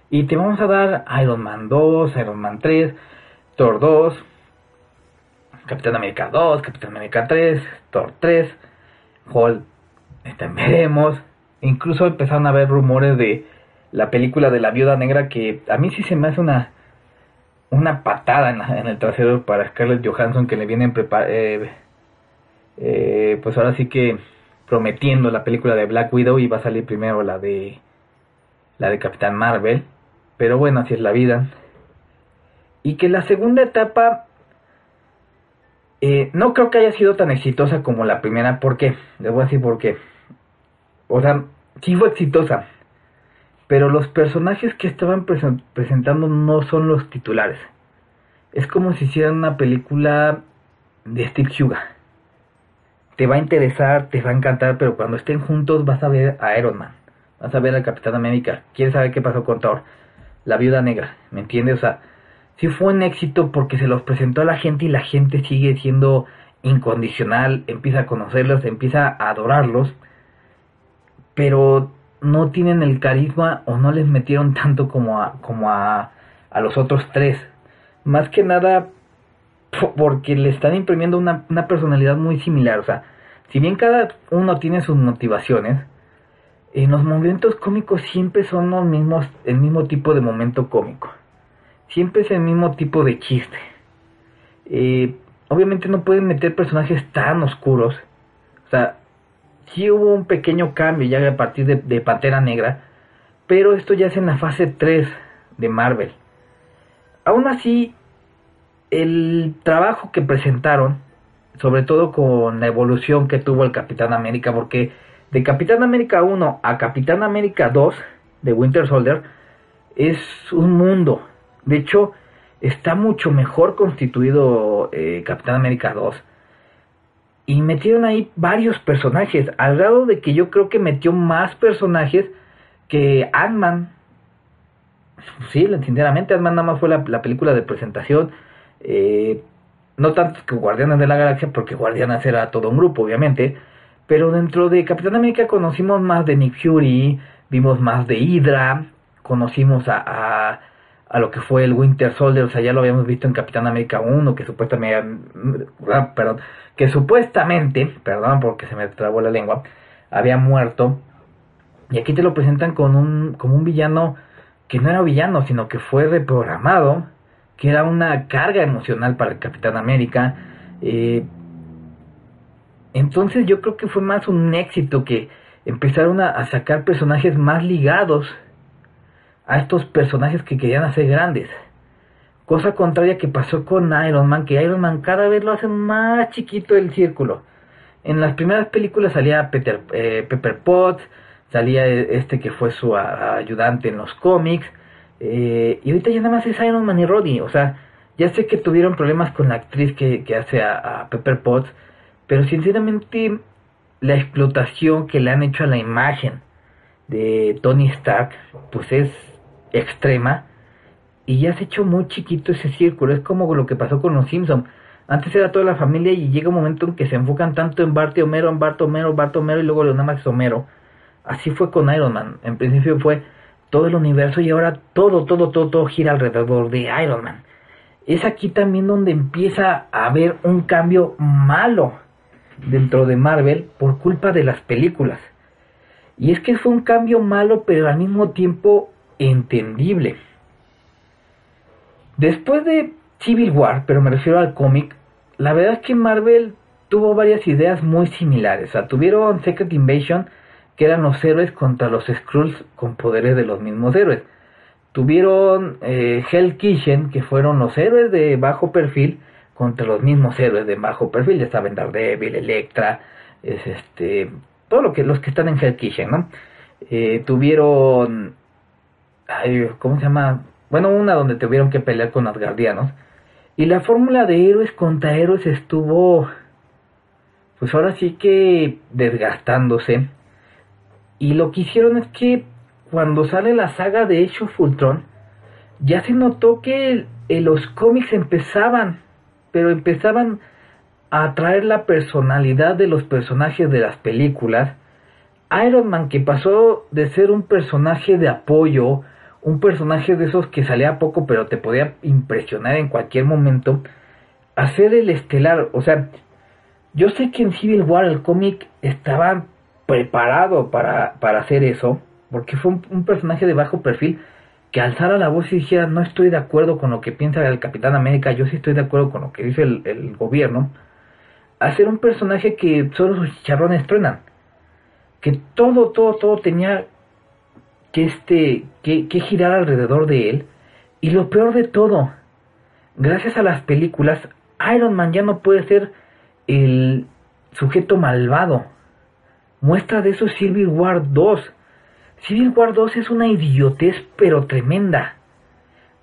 Y te vamos a dar Iron Man 2, Iron Man 3, Thor 2, Capitán América 2, Capitán América 3, Thor 3, Hulk, este, veremos. Incluso empezaron a haber rumores de la película de la Viuda Negra que a mí sí se me hace una una patada en, el trasero para Scarlett Johansson que le vienen eh, eh, pues ahora sí que prometiendo la película de Black Widow y va a salir primero la de la de Capitán Marvel pero bueno así es la vida y que la segunda etapa eh, no creo que haya sido tan exitosa como la primera. ¿Por qué? Les voy a decir por qué. O sea, sí fue exitosa. Pero los personajes que estaban presentando no son los titulares. Es como si hicieran una película de Steve Huga. Te va a interesar, te va a encantar, pero cuando estén juntos vas a ver a Iron Man. Vas a ver al Capitán América. ¿Quieres saber qué pasó con Thor? La viuda negra. ¿Me entiendes? O sea, sí fue un éxito porque se los presentó a la gente y la gente sigue siendo incondicional, empieza a conocerlos, empieza a adorarlos, pero no tienen el carisma o no les metieron tanto como a, como a, a los otros tres. Más que nada porque le están imprimiendo una, una personalidad muy similar. O sea, si bien cada uno tiene sus motivaciones, en los momentos cómicos siempre son los mismos, el mismo tipo de momento cómico siempre es el mismo tipo de chiste. Eh, obviamente no pueden meter personajes tan oscuros. O sea, sí hubo un pequeño cambio ya a partir de, de Pantera Negra, pero esto ya es en la fase 3 de Marvel. Aún así, el trabajo que presentaron, sobre todo con la evolución que tuvo el Capitán América, porque de Capitán América 1 a Capitán América 2 de Winter Soldier es un mundo, de hecho, está mucho mejor constituido eh, Capitán América 2. Y metieron ahí varios personajes, al grado de que yo creo que metió más personajes que Ant-Man. Sí, sinceramente, Ant-Man nada más fue la, película de presentación. Eh, no tanto que Guardianes de la Galaxia, porque Guardianes era todo un grupo, obviamente. Pero dentro de Capitán América conocimos más de Nick Fury, vimos más de Hydra, conocimos a lo que fue el Winter Soldier, o sea, ya lo habíamos visto en Capitán América 1, que supuestamente, ah, perdón, que supuestamente, perdón porque se me trabó la lengua, había muerto, y aquí te lo presentan con un, como un villano que no era villano, sino que fue reprogramado, que era una carga emocional para el Capitán América, eh, entonces yo creo que fue más un éxito que empezaron a sacar personajes más ligados a estos personajes que querían hacer grandes. Cosa contraria que pasó con Iron Man, que Iron Man cada vez lo hace más chiquito el círculo. En las primeras películas salía Peter, eh, Pepper Potts, salía este que fue su ayudante en los cómics, eh, y ahorita ya nada más es Iron Man y Roddy, o sea, ya sé que tuvieron problemas con la actriz que, hace a, a, Pepper Potts, pero sinceramente la explotación que le han hecho a la imagen de Tony Stark, pues es extrema y ya se hecho muy chiquito ese círculo. Es como lo que pasó con los Simpsons. Antes era toda la familia y llega un momento en que se enfocan tanto en Bart y Homero, en Bart Homero, Bart Homero y luego nada más Homero. Así fue con Iron Man. En principio fue todo el universo y ahora todo, todo, todo, todo gira alrededor de Iron Man. Es aquí también donde empieza a haber un cambio malo dentro de Marvel por culpa de las películas. Y es que fue un cambio malo pero al mismo tiempo entendible. Después de Civil War, pero me refiero al cómic, la verdad es que Marvel tuvo varias ideas muy similares. O sea, tuvieron Secret Invasion, que eran los héroes contra los Skrulls con poderes de los mismos héroes. Tuvieron eh, Hell Kitchen, que fueron los héroes de bajo perfil contra los mismos héroes de bajo perfil. Ya saben, Daredevil, Electra, es este, todo lo que los que están en Hell Kitchen, ¿no? Eh, tuvieron, ¿cómo se llama? Bueno, una donde tuvieron que pelear con Asgardianos. Y la fórmula de héroes contra héroes estuvo, pues ahora sí que desgastándose. Y lo que hicieron es que cuando sale la saga de Age of Ultron, ya se notó que los cómics empezaban, pero empezaban a traer la personalidad de los personajes de las películas. Iron Man que pasó de ser un personaje de apoyo, un personaje de esos que salía poco pero te podía impresionar en cualquier momento, a ser el estelar. O sea, yo sé que en Civil War el cómic estaba preparado para, para hacer eso, porque fue un, personaje de bajo perfil que alzara la voz y dijera no estoy de acuerdo con lo que piensa el Capitán América, yo sí estoy de acuerdo con lo que dice el, gobierno, hacer un personaje que solo sus chicharrones truenan, que todo, todo, todo tenía que, este, que, que girar alrededor de él, y lo peor de todo, gracias a las películas, Iron Man ya no puede ser el sujeto malvado. Muestra de eso Civil War 2 Civil War 2 es una idiotez pero tremenda.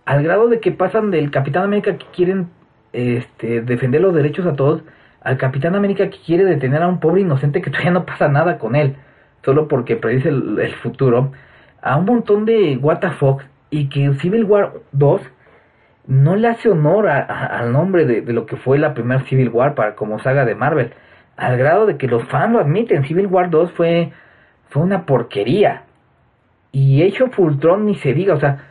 Al grado de que pasan del Capitán América que quieren este, defender los derechos a todos al Capitán América que quiere detener a un pobre inocente que todavía no pasa nada con él, solo porque predice el, futuro, a un montón de what y que Civil War 2 no le hace honor al nombre de, de, lo que fue la primera Civil War para como saga de Marvel, al grado de que los fans lo admiten, Civil War 2 fue, fue una porquería. Y hecho Fultron ni se diga, o sea,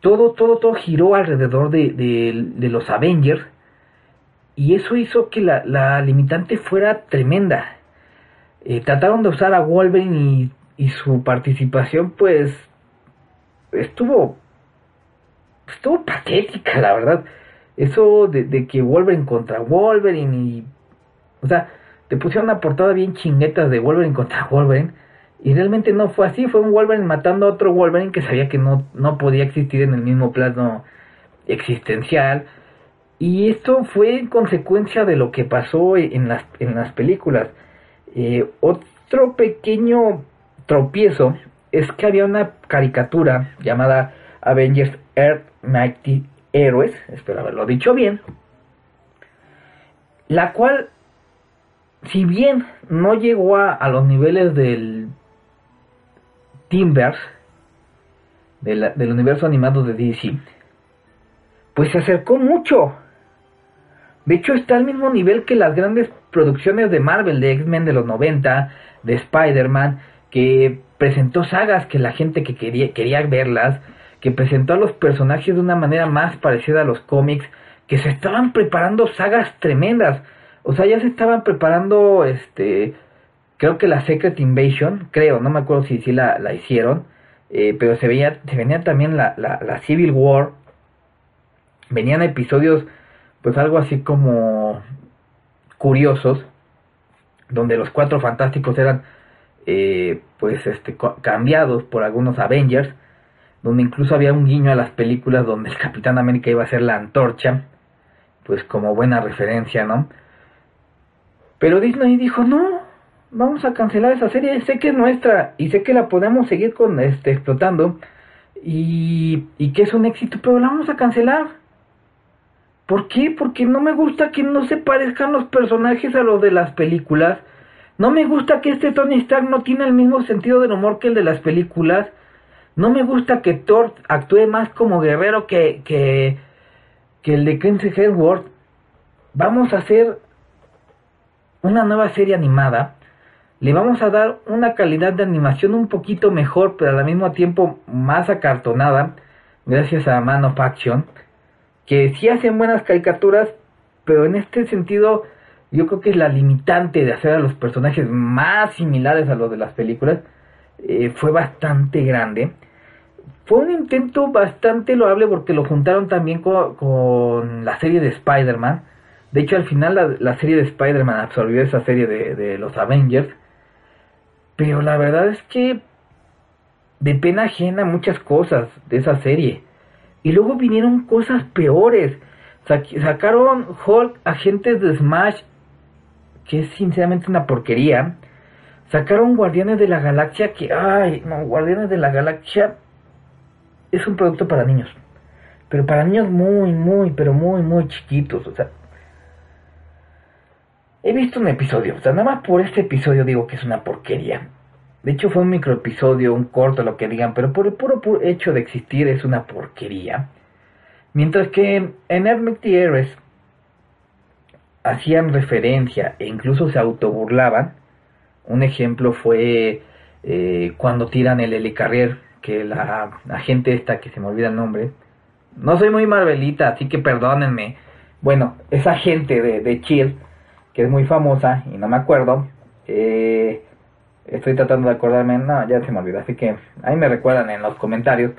todo, todo, todo giró alrededor de, de, los Avengers. Y eso hizo que la, la limitante fuera tremenda. Eh, trataron de usar a Wolverine y, y, su participación, pues, estuvo, estuvo patética, la verdad. Eso de, de que Wolverine contra Wolverine y, o sea, te pusieron una portada bien chinguetas de Wolverine contra Wolverine y realmente no fue así, fue un Wolverine matando a otro Wolverine que sabía que no, no podía existir en el mismo plano existencial. Y esto fue en consecuencia de lo que pasó en las, en las películas. Eh, otro pequeño tropiezo es que había una caricatura llamada Avengers Earth Mighty Heroes, espero haberlo dicho bien, la cual, si bien no llegó a los niveles del Timbers del universo animado de DC, pues se acercó mucho. De hecho, está al mismo nivel que las grandes producciones de Marvel, de X-Men de los 90, de Spider-Man, que presentó sagas que la gente que quería, quería verlas, que presentó a los personajes de una manera más parecida a los cómics, que se estaban preparando sagas tremendas. O sea, ya se estaban preparando este creo que la Secret Invasion, creo, no me acuerdo si, si la, la hicieron, eh, pero se, veía, se venía también la, la, Civil War, venían episodios pues algo así como curiosos, donde los cuatro fantásticos eran eh, pues este cambiados por algunos Avengers, donde incluso había un guiño a las películas donde el Capitán América iba a ser la antorcha, pues como buena referencia, ¿no? Pero Disney dijo, no, vamos a cancelar esa serie, sé que es nuestra y sé que la podemos seguir con este explotando y, y que es un éxito, pero la vamos a cancelar. ¿Por qué? Porque no me gusta que no se parezcan los personajes a los de las películas. No me gusta que este Tony Stark no tiene el mismo sentido del humor que el de las películas. No me gusta que Thor actúe más como guerrero que, que, que el de Chris Hemsworth. vamos a hacer una nueva serie animada, le vamos a dar una calidad de animación un poquito mejor, pero al mismo tiempo más acartonada, gracias a Man of Action, que sí hacen buenas caricaturas, pero en este sentido yo creo que la limitante de hacer a los personajes más similares a los de las películas eh, fue bastante grande. Fue un intento bastante loable porque lo juntaron también con, la serie de Spider-Man. De hecho, al final la, serie de Spider-Man absorbió esa serie de, de los Avengers. Pero la verdad es que de pena ajena muchas cosas de esa serie. Y luego vinieron cosas peores. sacaron Hulk, agentes de Smash, que es sinceramente una porquería. Sacaron Guardianes de la Galaxia, que, ay, no, Guardianes de la Galaxia es un producto para niños. Pero para niños muy, muy, pero muy, muy chiquitos. O sea, he visto un episodio. O sea, nada más por este episodio digo que es una porquería. De hecho, fue un micro episodio, un corto, lo que digan. Pero por el puro, hecho de existir es una porquería. Mientras que en Hermit Heroes hacían referencia e incluso se autoburlaban. Un ejemplo fue eh, cuando tiran el helicarrier, que la, gente esta, que se me olvida el nombre, no soy muy Marvelita, así que perdónenme. Bueno, esa gente de, de Chill, que es muy famosa y no me acuerdo, eh, estoy tratando de acordarme, no, ya se me olvidó, así que ahí me recuerdan en los comentarios.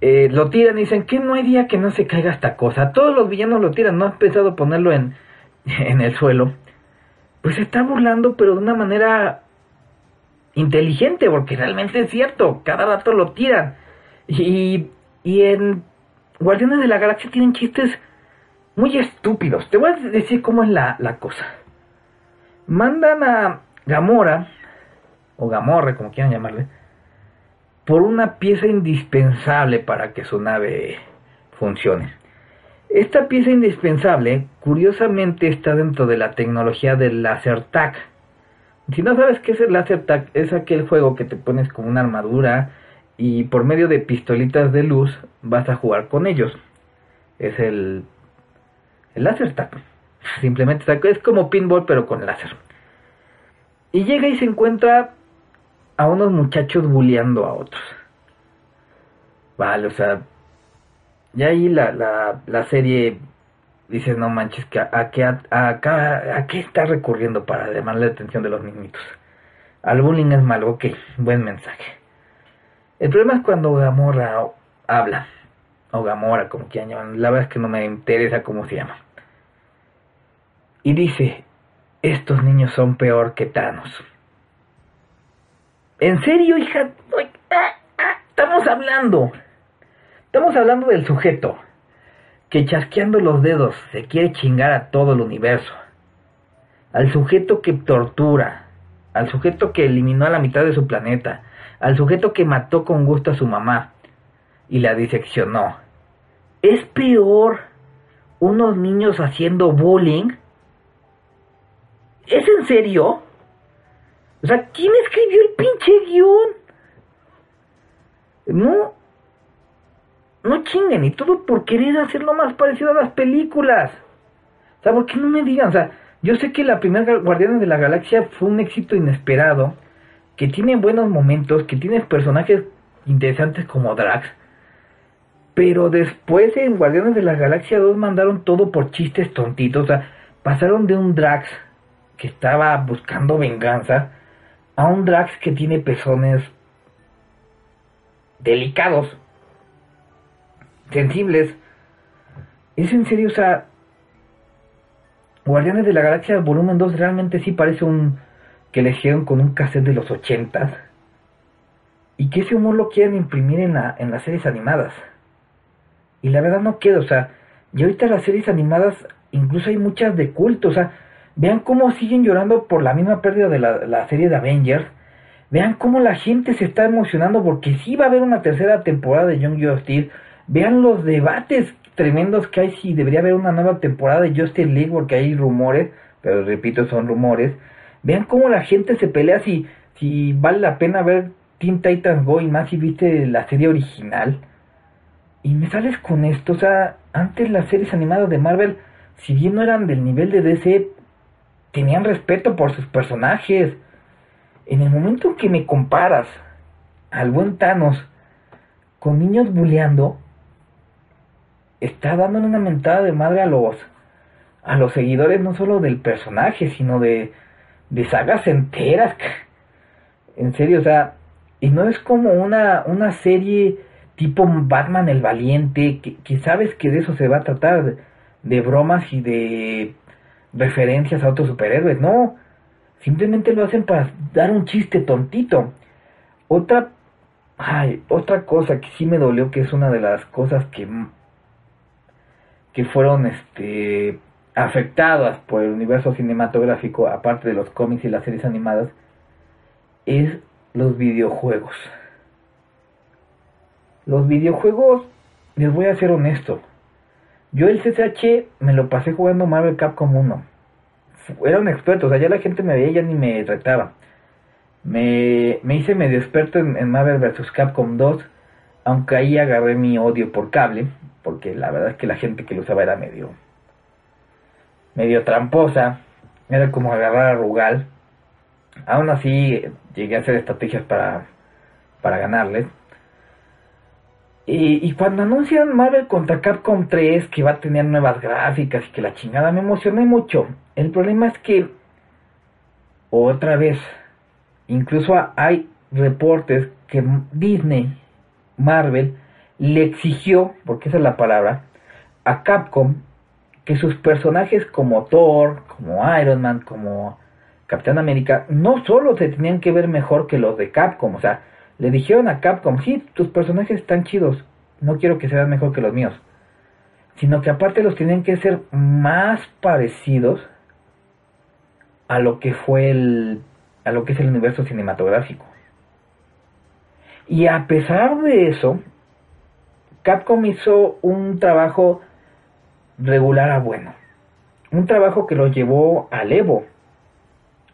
Eh, lo tiran y dicen que no hay día que no se caiga esta cosa. Todos los villanos lo tiran, no han pensado ponerlo en, en el suelo, pues se está burlando, pero de una manera inteligente, porque realmente es cierto, cada rato lo tiran. Y, y en Guardianes de la Galaxia tienen chistes muy estúpidos. Te voy a decir cómo es la, la cosa. Mandan a Gamora, o Gamorre, como quieran llamarle, por una pieza indispensable para que su nave funcione. Esta pieza indispensable, curiosamente, está dentro de la tecnología del laser tag. Si no sabes qué es el laser tag, es aquel juego que te pones con una armadura y por medio de pistolitas de luz vas a jugar con ellos. Es el, el laser tag. Simplemente es como pinball pero con láser. Y llega y se encuentra a unos muchachos bulleando a otros. Vale, o sea, y ahí la, la, la serie dice, no manches, que a, qué a, qué está recurriendo para llamar la atención de los niñitos. Al bullying es malo, ok, buen mensaje. El problema es cuando Gamora habla, o Gamora, como quieran llamar, la verdad es que no me interesa cómo se llama. Y dice, estos niños son peor que Thanos. ¿En serio, hija? Ah, ah, estamos hablando Estamos hablando del sujeto que chasqueando los dedos se quiere chingar a todo el universo. Al sujeto que tortura, al sujeto que eliminó a la mitad de su planeta, al sujeto que mató con gusto a su mamá y la diseccionó. ¿Es peor unos niños haciendo bullying? ¿Es en serio? O sea, ¿quién escribió el pinche guion? No, no chinguen, y todo por querer hacerlo más parecido a las películas. O sea, ¿por qué no me digan? O sea, yo sé que la primera Guardianes de la Galaxia fue un éxito inesperado, que tiene buenos momentos, que tiene personajes interesantes como Drax, pero después en Guardianes de la Galaxia 2 mandaron todo por chistes tontitos, o sea, pasaron de un Drax que estaba buscando venganza a un Drax que tiene pezones delicados sensibles. Es en serio, o sea, Guardianes de la Galaxia Volumen 2 realmente sí parece un que eligieron con un cassette de los 80 y que ese humor lo quieren imprimir en, la, en las series animadas. Y la verdad no queda, o sea, y ahorita las series animadas incluso hay muchas de culto, o sea, vean cómo siguen llorando por la misma pérdida de la, la serie de Avengers. Vean cómo la gente se está emocionando porque sí va a haber una tercera temporada de Young Justice Vean los debates tremendos que hay si debería haber una nueva temporada de Justice League porque hay rumores, pero repito, son rumores. Vean cómo la gente se pelea si, si vale la pena ver Teen Titans Go y más si viste la serie original. Y me sales con esto, o sea, antes las series animadas de Marvel si bien no eran del nivel de DC, tenían respeto por sus personajes. En el momento que me comparas al buen Thanos con niños bulleando, está dando una mentada de madre a los a los seguidores no solo del personaje, sino de, de sagas enteras. En serio, o sea, y no es como una, una serie tipo Batman el Valiente, que, sabes que de eso se va a tratar, de, bromas y de referencias a otros superhéroes, no, simplemente lo hacen para dar un chiste tontito. Otra, ay, otra cosa que sí me dolió, que es una de las cosas que, que fueron, este, afectadas por el universo cinematográfico, aparte de los cómics y las series animadas, es los videojuegos. Los videojuegos, les voy a ser honesto. Yo el CCH me lo pasé jugando Marvel Capcom 1. Era un experto, o sea, ya la gente me veía y ya ni me trataba. Me, me hice medio experto en, en Marvel vs. Capcom 2, aunque ahí agarré mi odio por cable, porque la verdad es que la gente que lo usaba era medio medio tramposa, era como agarrar a Rugal. Aún así llegué a hacer estrategias para, para ganarles. Y, cuando anuncian Marvel contra Capcom 3 que va a tener nuevas gráficas y que la chingada me emocioné mucho. El problema es que otra vez, incluso hay reportes que Disney, Marvel, le exigió, porque esa es la palabra, a Capcom que sus personajes como Thor, como Iron Man, como Capitán América, no solo se tenían que ver mejor que los de Capcom, o sea, le dijeron a Capcom, sí, tus personajes están chidos, no quiero que sean mejor que los míos, sino que aparte los tenían que ser más parecidos a lo que fue el, a lo que es el universo cinematográfico. Y a pesar de eso, Capcom hizo un trabajo regular a bueno. Un trabajo que lo llevó al Evo,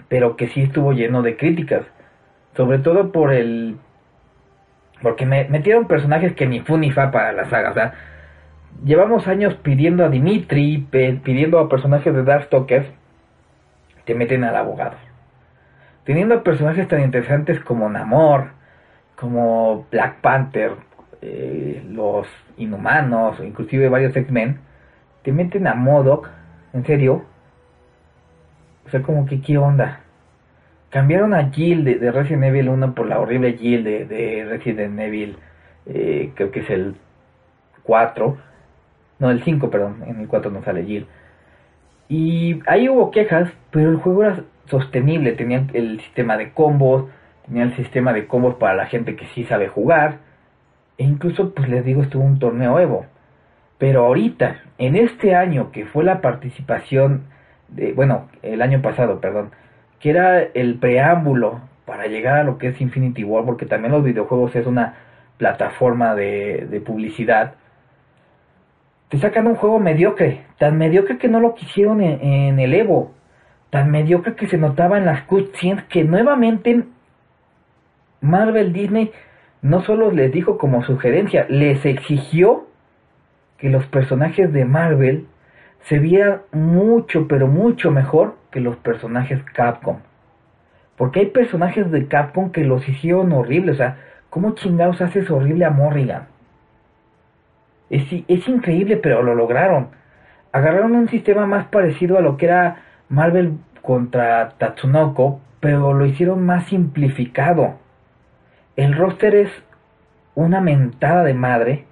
pero que sí estuvo lleno de críticas, sobre todo por el... porque me metieron personajes que ni fu ni fa para la saga, o sea, llevamos años pidiendo a Dimitri, pidiendo a personajes de Darkstalkers, te meten al abogado. Teniendo personajes tan interesantes como Namor, como Black Panther, eh, los Inhumanos, inclusive varios X-Men, te meten a Modoc, en serio. O sea, como que, ¿qué onda? Cambiaron a Jill de, Resident Evil 1 por la horrible Jill de, Resident Evil, eh, creo que es el 4. No, el 5, perdón. En el 4 no sale Jill. Y ahí hubo quejas, pero el juego era sostenible. Tenía el sistema de combos, tenía el sistema de combos para la gente que sí sabe jugar. E incluso, pues les digo, estuvo un torneo Evo. Pero ahorita, en este año que fue la participación de, bueno, el año pasado, perdón, que era el preámbulo para llegar a lo que es Infinity War, porque también los videojuegos es una plataforma de, publicidad, te sacan un juego mediocre, tan mediocre que no lo quisieron en, el Evo, tan mediocre que se notaba en las cutscenes que nuevamente Marvel Disney no solo les dijo como sugerencia, les exigió que los personajes de Marvel se vieran mucho, pero mucho mejor que los personajes Capcom. Porque hay personajes de Capcom que los hicieron horribles. O sea, ¿cómo chingados haces horrible a Morrigan? Es, es increíble, pero lo lograron. Agarraron un sistema más parecido a lo que era Marvel contra Tatsunoko, pero lo hicieron más simplificado. El roster es una mentada de madre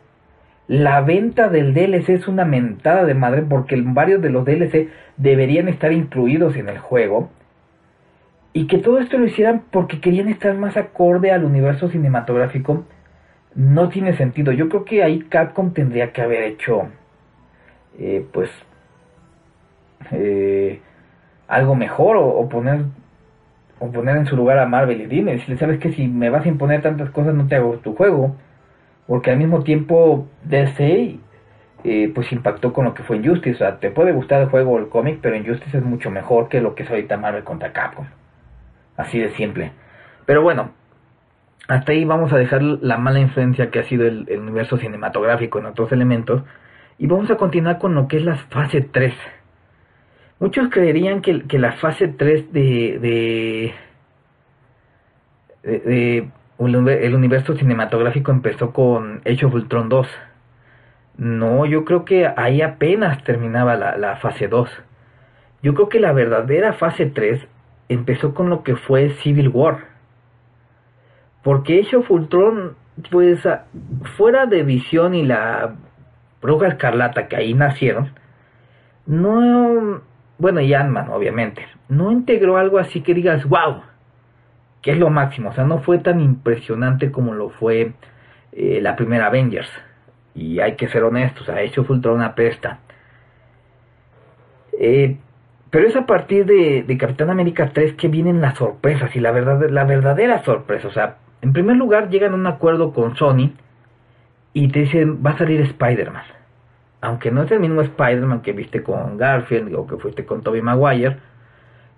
la venta del DLC es una mentada de madre porque varios de los DLC deberían estar incluidos en el juego. Y que todo esto lo hicieran porque querían estar más acorde al universo cinematográfico no tiene sentido. Yo creo que ahí Capcom tendría que haber hecho, eh, pues, eh, algo mejor o, poner o poner en su lugar a Marvel y dime, si sabes que si me vas a imponer tantas cosas no te hago tu juego porque al mismo tiempo DC eh, pues impactó con lo que fue Injustice, o sea, te puede gustar el juego o el cómic, pero Injustice es mucho mejor que lo que es ahorita Marvel contra Capcom, así de simple. Pero bueno, hasta ahí vamos a dejar la mala influencia que ha sido el, universo cinematográfico en otros elementos y vamos a continuar con lo que es la fase 3 muchos creerían que, que la fase 3 de, de, el universo cinematográfico empezó con Age of Ultron 2. No, yo creo que ahí apenas terminaba la, la fase 2. Yo creo que la verdadera fase 3 empezó con lo que fue Civil War. Porque Age of Ultron, pues fuera de Visión y la Bruja Escarlata que ahí nacieron, no, bueno, y Ant-Man obviamente, no integró algo así que digas, wow, que es lo máximo, o sea, no fue tan impresionante como lo fue eh, la primera Avengers. Y hay que ser honestos, ha hecho Ultron una pesta. Eh, pero es a partir de, de, Capitán América 3 que vienen las sorpresas y la, verdad, la verdadera sorpresa. O sea, en primer lugar llegan a un acuerdo con Sony y te dicen va a salir Spider-Man. Aunque no es el mismo Spider-Man que viste con Garfield o que fuiste con Tobey Maguire,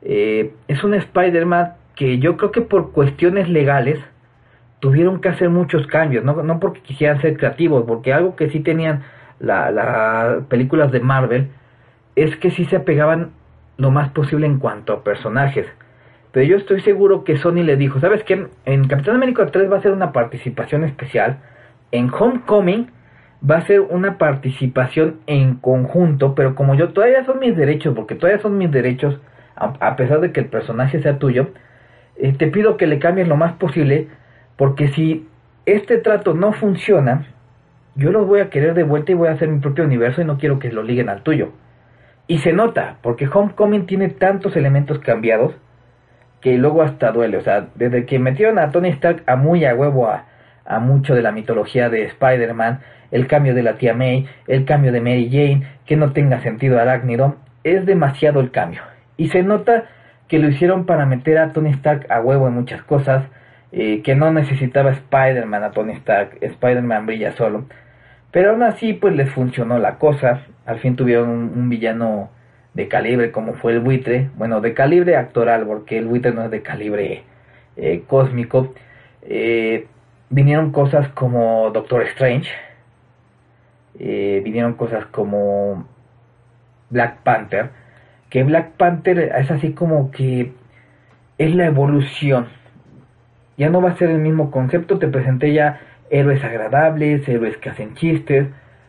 eh, es un Spider-Man que yo creo que por cuestiones legales tuvieron que hacer muchos cambios, no, no porque quisieran ser creativos, porque algo que sí tenían las películas de Marvel es que sí se apegaban lo más posible en cuanto a personajes. Pero yo estoy seguro que Sony le dijo, ¿sabes qué? En Capitán América 3 va a ser una participación especial, en Homecoming va a ser una participación en conjunto, pero como yo todavía son mis derechos, porque todavía son mis derechos, a, pesar de que el personaje sea tuyo, eh, te pido que le cambies lo más posible, porque si este trato no funciona, yo los voy a querer de vuelta y voy a hacer mi propio universo y no quiero que lo liguen al tuyo. Y se nota, porque Homecoming tiene tantos elementos cambiados que luego hasta duele. O sea, desde que metieron a Tony Stark a muy a huevo a, a mucho de la mitología de Spider-Man, el cambio de la tía May, el cambio de Mary Jane, que no tenga sentido arácnido, es demasiado el cambio. Y se nota que lo hicieron para meter a Tony Stark a huevo en muchas cosas, eh, que no necesitaba Spider-Man a Tony Stark, Spider-Man brilla solo. Pero aún así, pues les funcionó la cosa. Al fin tuvieron un, villano de calibre como fue el buitre. Bueno, de calibre actoral, porque el buitre no es de calibre eh, cósmico. Eh, vinieron cosas como Doctor Strange. Eh, vinieron cosas como Black Panther. Que Black Panther es así como que es la evolución. Ya no va a ser el mismo concepto. Te presenté ya héroes agradables, héroes que hacen chistes.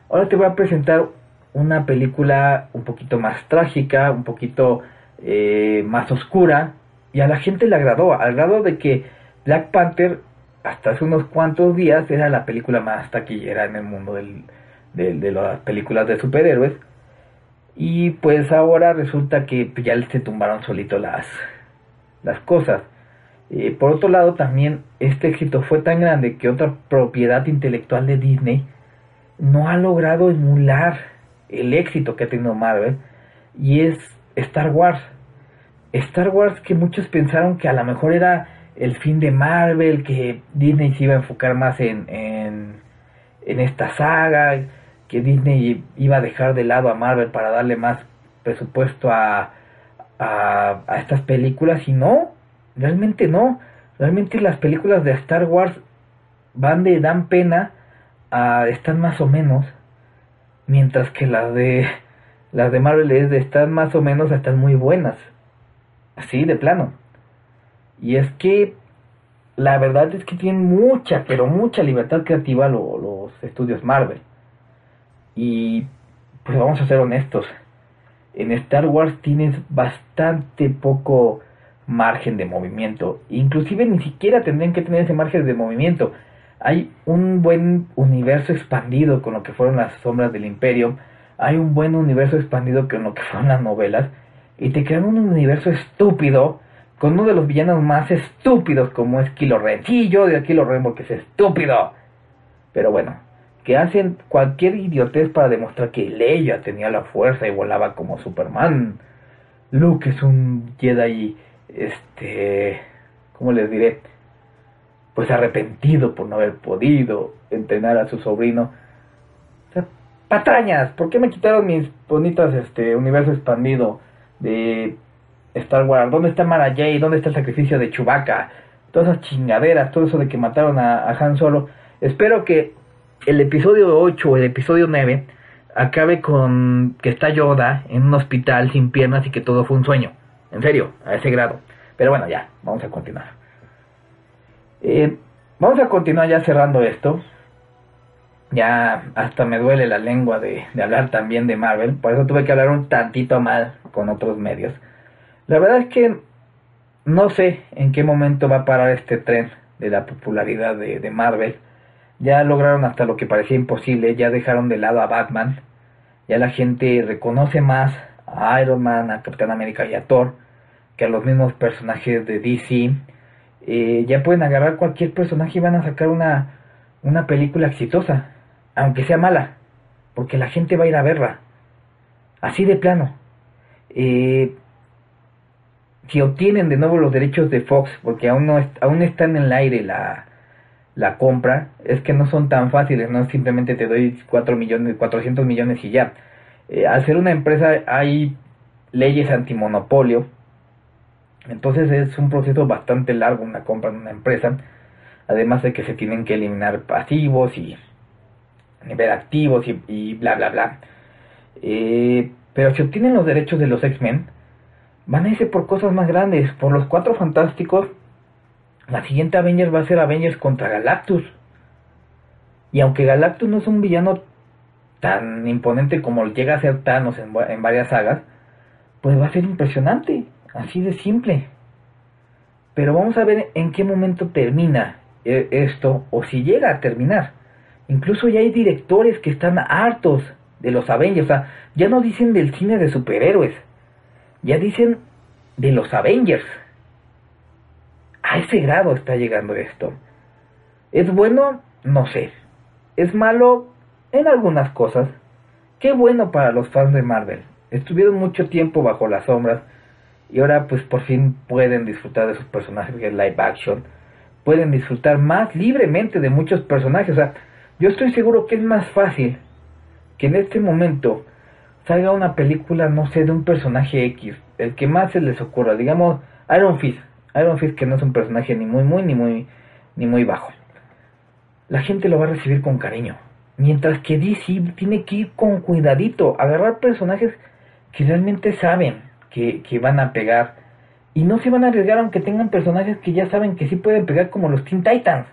Ahora te voy a presentar una película un poquito más trágica, un poquito eh, más oscura. Y a la gente le agradó, al grado de que Black Panther hasta hace unos cuantos días era la película más taquillera en el mundo del, de las películas de superhéroes. Y pues ahora resulta que ya se tumbaron solito las, las cosas. Eh, por otro lado, también este éxito fue tan grande que otra propiedad intelectual de Disney no ha logrado emular el éxito que ha tenido Marvel y es Star Wars. Star Wars que muchos pensaron que a lo mejor era el fin de Marvel, que Disney se iba a enfocar más en, en, esta saga, que Disney iba a dejar de lado a Marvel para darle más presupuesto a, a, a estas películas y no, Realmente no. Realmente las películas de Star Wars van de dan pena a están más o menos. Mientras que las de las de Marvel es de están más o menos a están muy buenas. Así de plano. Y es que la verdad es que tienen mucha, pero mucha libertad creativa los estudios Marvel. Y pues vamos a ser honestos. En Star Wars tienes bastante poco margen de movimiento. Inclusive ni siquiera tendrían que tener ese margen de movimiento. Hay un buen universo expandido con lo que fueron las sombras del imperio. Hay un buen universo expandido con lo que fueron las novelas. Y te crean un universo estúpido con uno de los villanos más estúpidos como es Kilo Ren. Sí, yo de Kilo Ren porque es estúpido. Pero bueno, que hacen cualquier idiotez para demostrar que Leia tenía la fuerza y volaba como Superman. Luke es un Jedi este, ¿cómo les diré? Pues arrepentido por no haber podido entrenar a su sobrino. O sea, patrañas, ¿por qué me quitaron mis bonitas, este, universo expandido de Star Wars? ¿Dónde está Mara Jade? ¿Dónde está el sacrificio de Chewbacca? Todas esas chingaderas, todo eso de que mataron a, Han Solo. Espero que el episodio 8 o el episodio 9 acabe con que está Yoda en un hospital sin piernas y que todo fue un sueño. En serio, a ese grado. Pero bueno, ya, vamos a continuar. Eh, vamos a continuar ya cerrando esto. Ya hasta me duele la lengua de, de hablar también de Marvel. Por eso tuve que hablar un tantito mal con otros medios. La verdad es que no sé en qué momento va a parar este tren de la popularidad de, de Marvel ya lograron hasta lo que parecía imposible, ya dejaron de lado a Batman, ya la gente reconoce más a Iron Man, a Capitán América y a Thor que a los mismos personajes de DC. Eh, ya pueden agarrar cualquier personaje y van a sacar una, una película exitosa, aunque sea mala, porque la gente va a ir a verla. Así de plano. Eh, si obtienen de nuevo los derechos de Fox, porque aún no aún está en el aire la, la compra es que no son tan fáciles, no simplemente te doy 4 millones, 400 millones y ya. Eh, al ser una empresa hay leyes antimonopolio, entonces es un proceso bastante largo una compra en una empresa, además de que se tienen que eliminar pasivos y ver activos y, bla bla bla. Eh, pero si obtienen los derechos de los X-Men, van a irse por cosas más grandes, por los cuatro fantásticos la siguiente Avengers va a ser Avengers contra Galactus. Y aunque Galactus no es un villano tan imponente como llega a ser Thanos en, en varias sagas, pues va a ser impresionante, así de simple. Pero vamos a ver en qué momento termina eh, esto o si llega a terminar. Incluso ya hay directores que están hartos de los Avengers. O sea, ya no dicen del cine de superhéroes. Ya dicen de los Avengers. A ese grado está llegando esto. ¿Es bueno? No sé. ¿Es malo? En algunas cosas. Qué bueno para los fans de Marvel. Estuvieron mucho tiempo bajo las sombras y ahora pues por fin pueden disfrutar de sus personajes en live action. Pueden disfrutar más libremente de muchos personajes. O sea, yo estoy seguro que es más fácil que en este momento salga una película, no sé, de un personaje X, el que más se les ocurra, digamos Iron Fist, Iron Fist que no es un personaje ni muy muy ni muy ni muy bajo. La gente lo va a recibir con cariño. Mientras que DC tiene que ir con cuidadito, agarrar personajes que realmente saben que, que van a pegar. Y no se van a arriesgar aunque tengan personajes que ya saben que sí pueden pegar como los Teen Titans.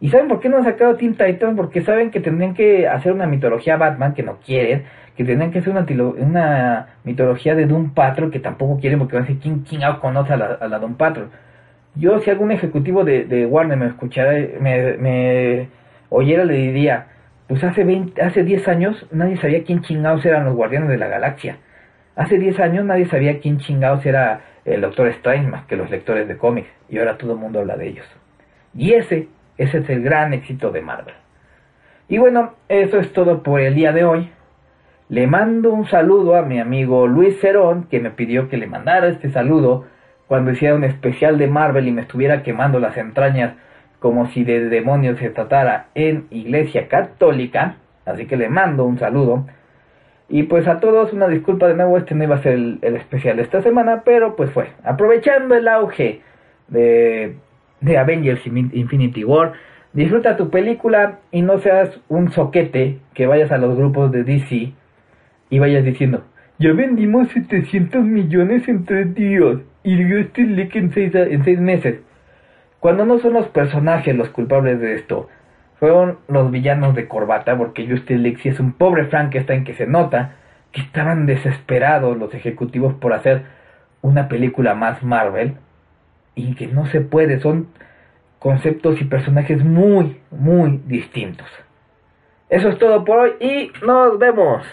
¿Y saben por qué no han sacado Teen Titans? Porque saben que tendrían que hacer una mitología Batman, que no quieren, que tendrían que hacer una, mitología de Doom Patrol, que tampoco quieren porque van a decir, ¿quién, quién conoce a la, a la Patrol? Yo, si algún ejecutivo de, Warner me escuchara, me, me oyera, le diría, pues hace 20, hace 10 años nadie sabía quién chingados eran los Guardianes de la Galaxia. Hace 10 años nadie sabía quién chingados era el Doctor Strange más que los lectores de cómics. Y ahora todo el mundo habla de ellos. Y ese ese es el gran éxito de Marvel. Y bueno, eso es todo por el día de hoy. Le mando un saludo a mi amigo Luis Cerón, que me pidió que le mandara este saludo cuando hiciera un especial de Marvel y me estuviera quemando las entrañas como si de demonios se tratara en Iglesia Católica. Así que le mando un saludo. Y pues a todos una disculpa de nuevo, este no iba a ser el, el especial de esta semana, pero pues fue. Aprovechando el auge de de Avengers Infinity War. Disfruta tu película y no seas un soquete que vayas a los grupos de DC y vayas diciendo, ya vendimos 700 millones en tres días y dio este leak en seis, en seis meses. Cuando no son los personajes los culpables de esto, fueron los villanos de corbata, porque Justin League es un pobre Frankenstein que se nota que estaban desesperados los ejecutivos por hacer una película más Marvel y que no se puede, son conceptos y personajes muy, muy distintos. Eso es todo por hoy y nos vemos.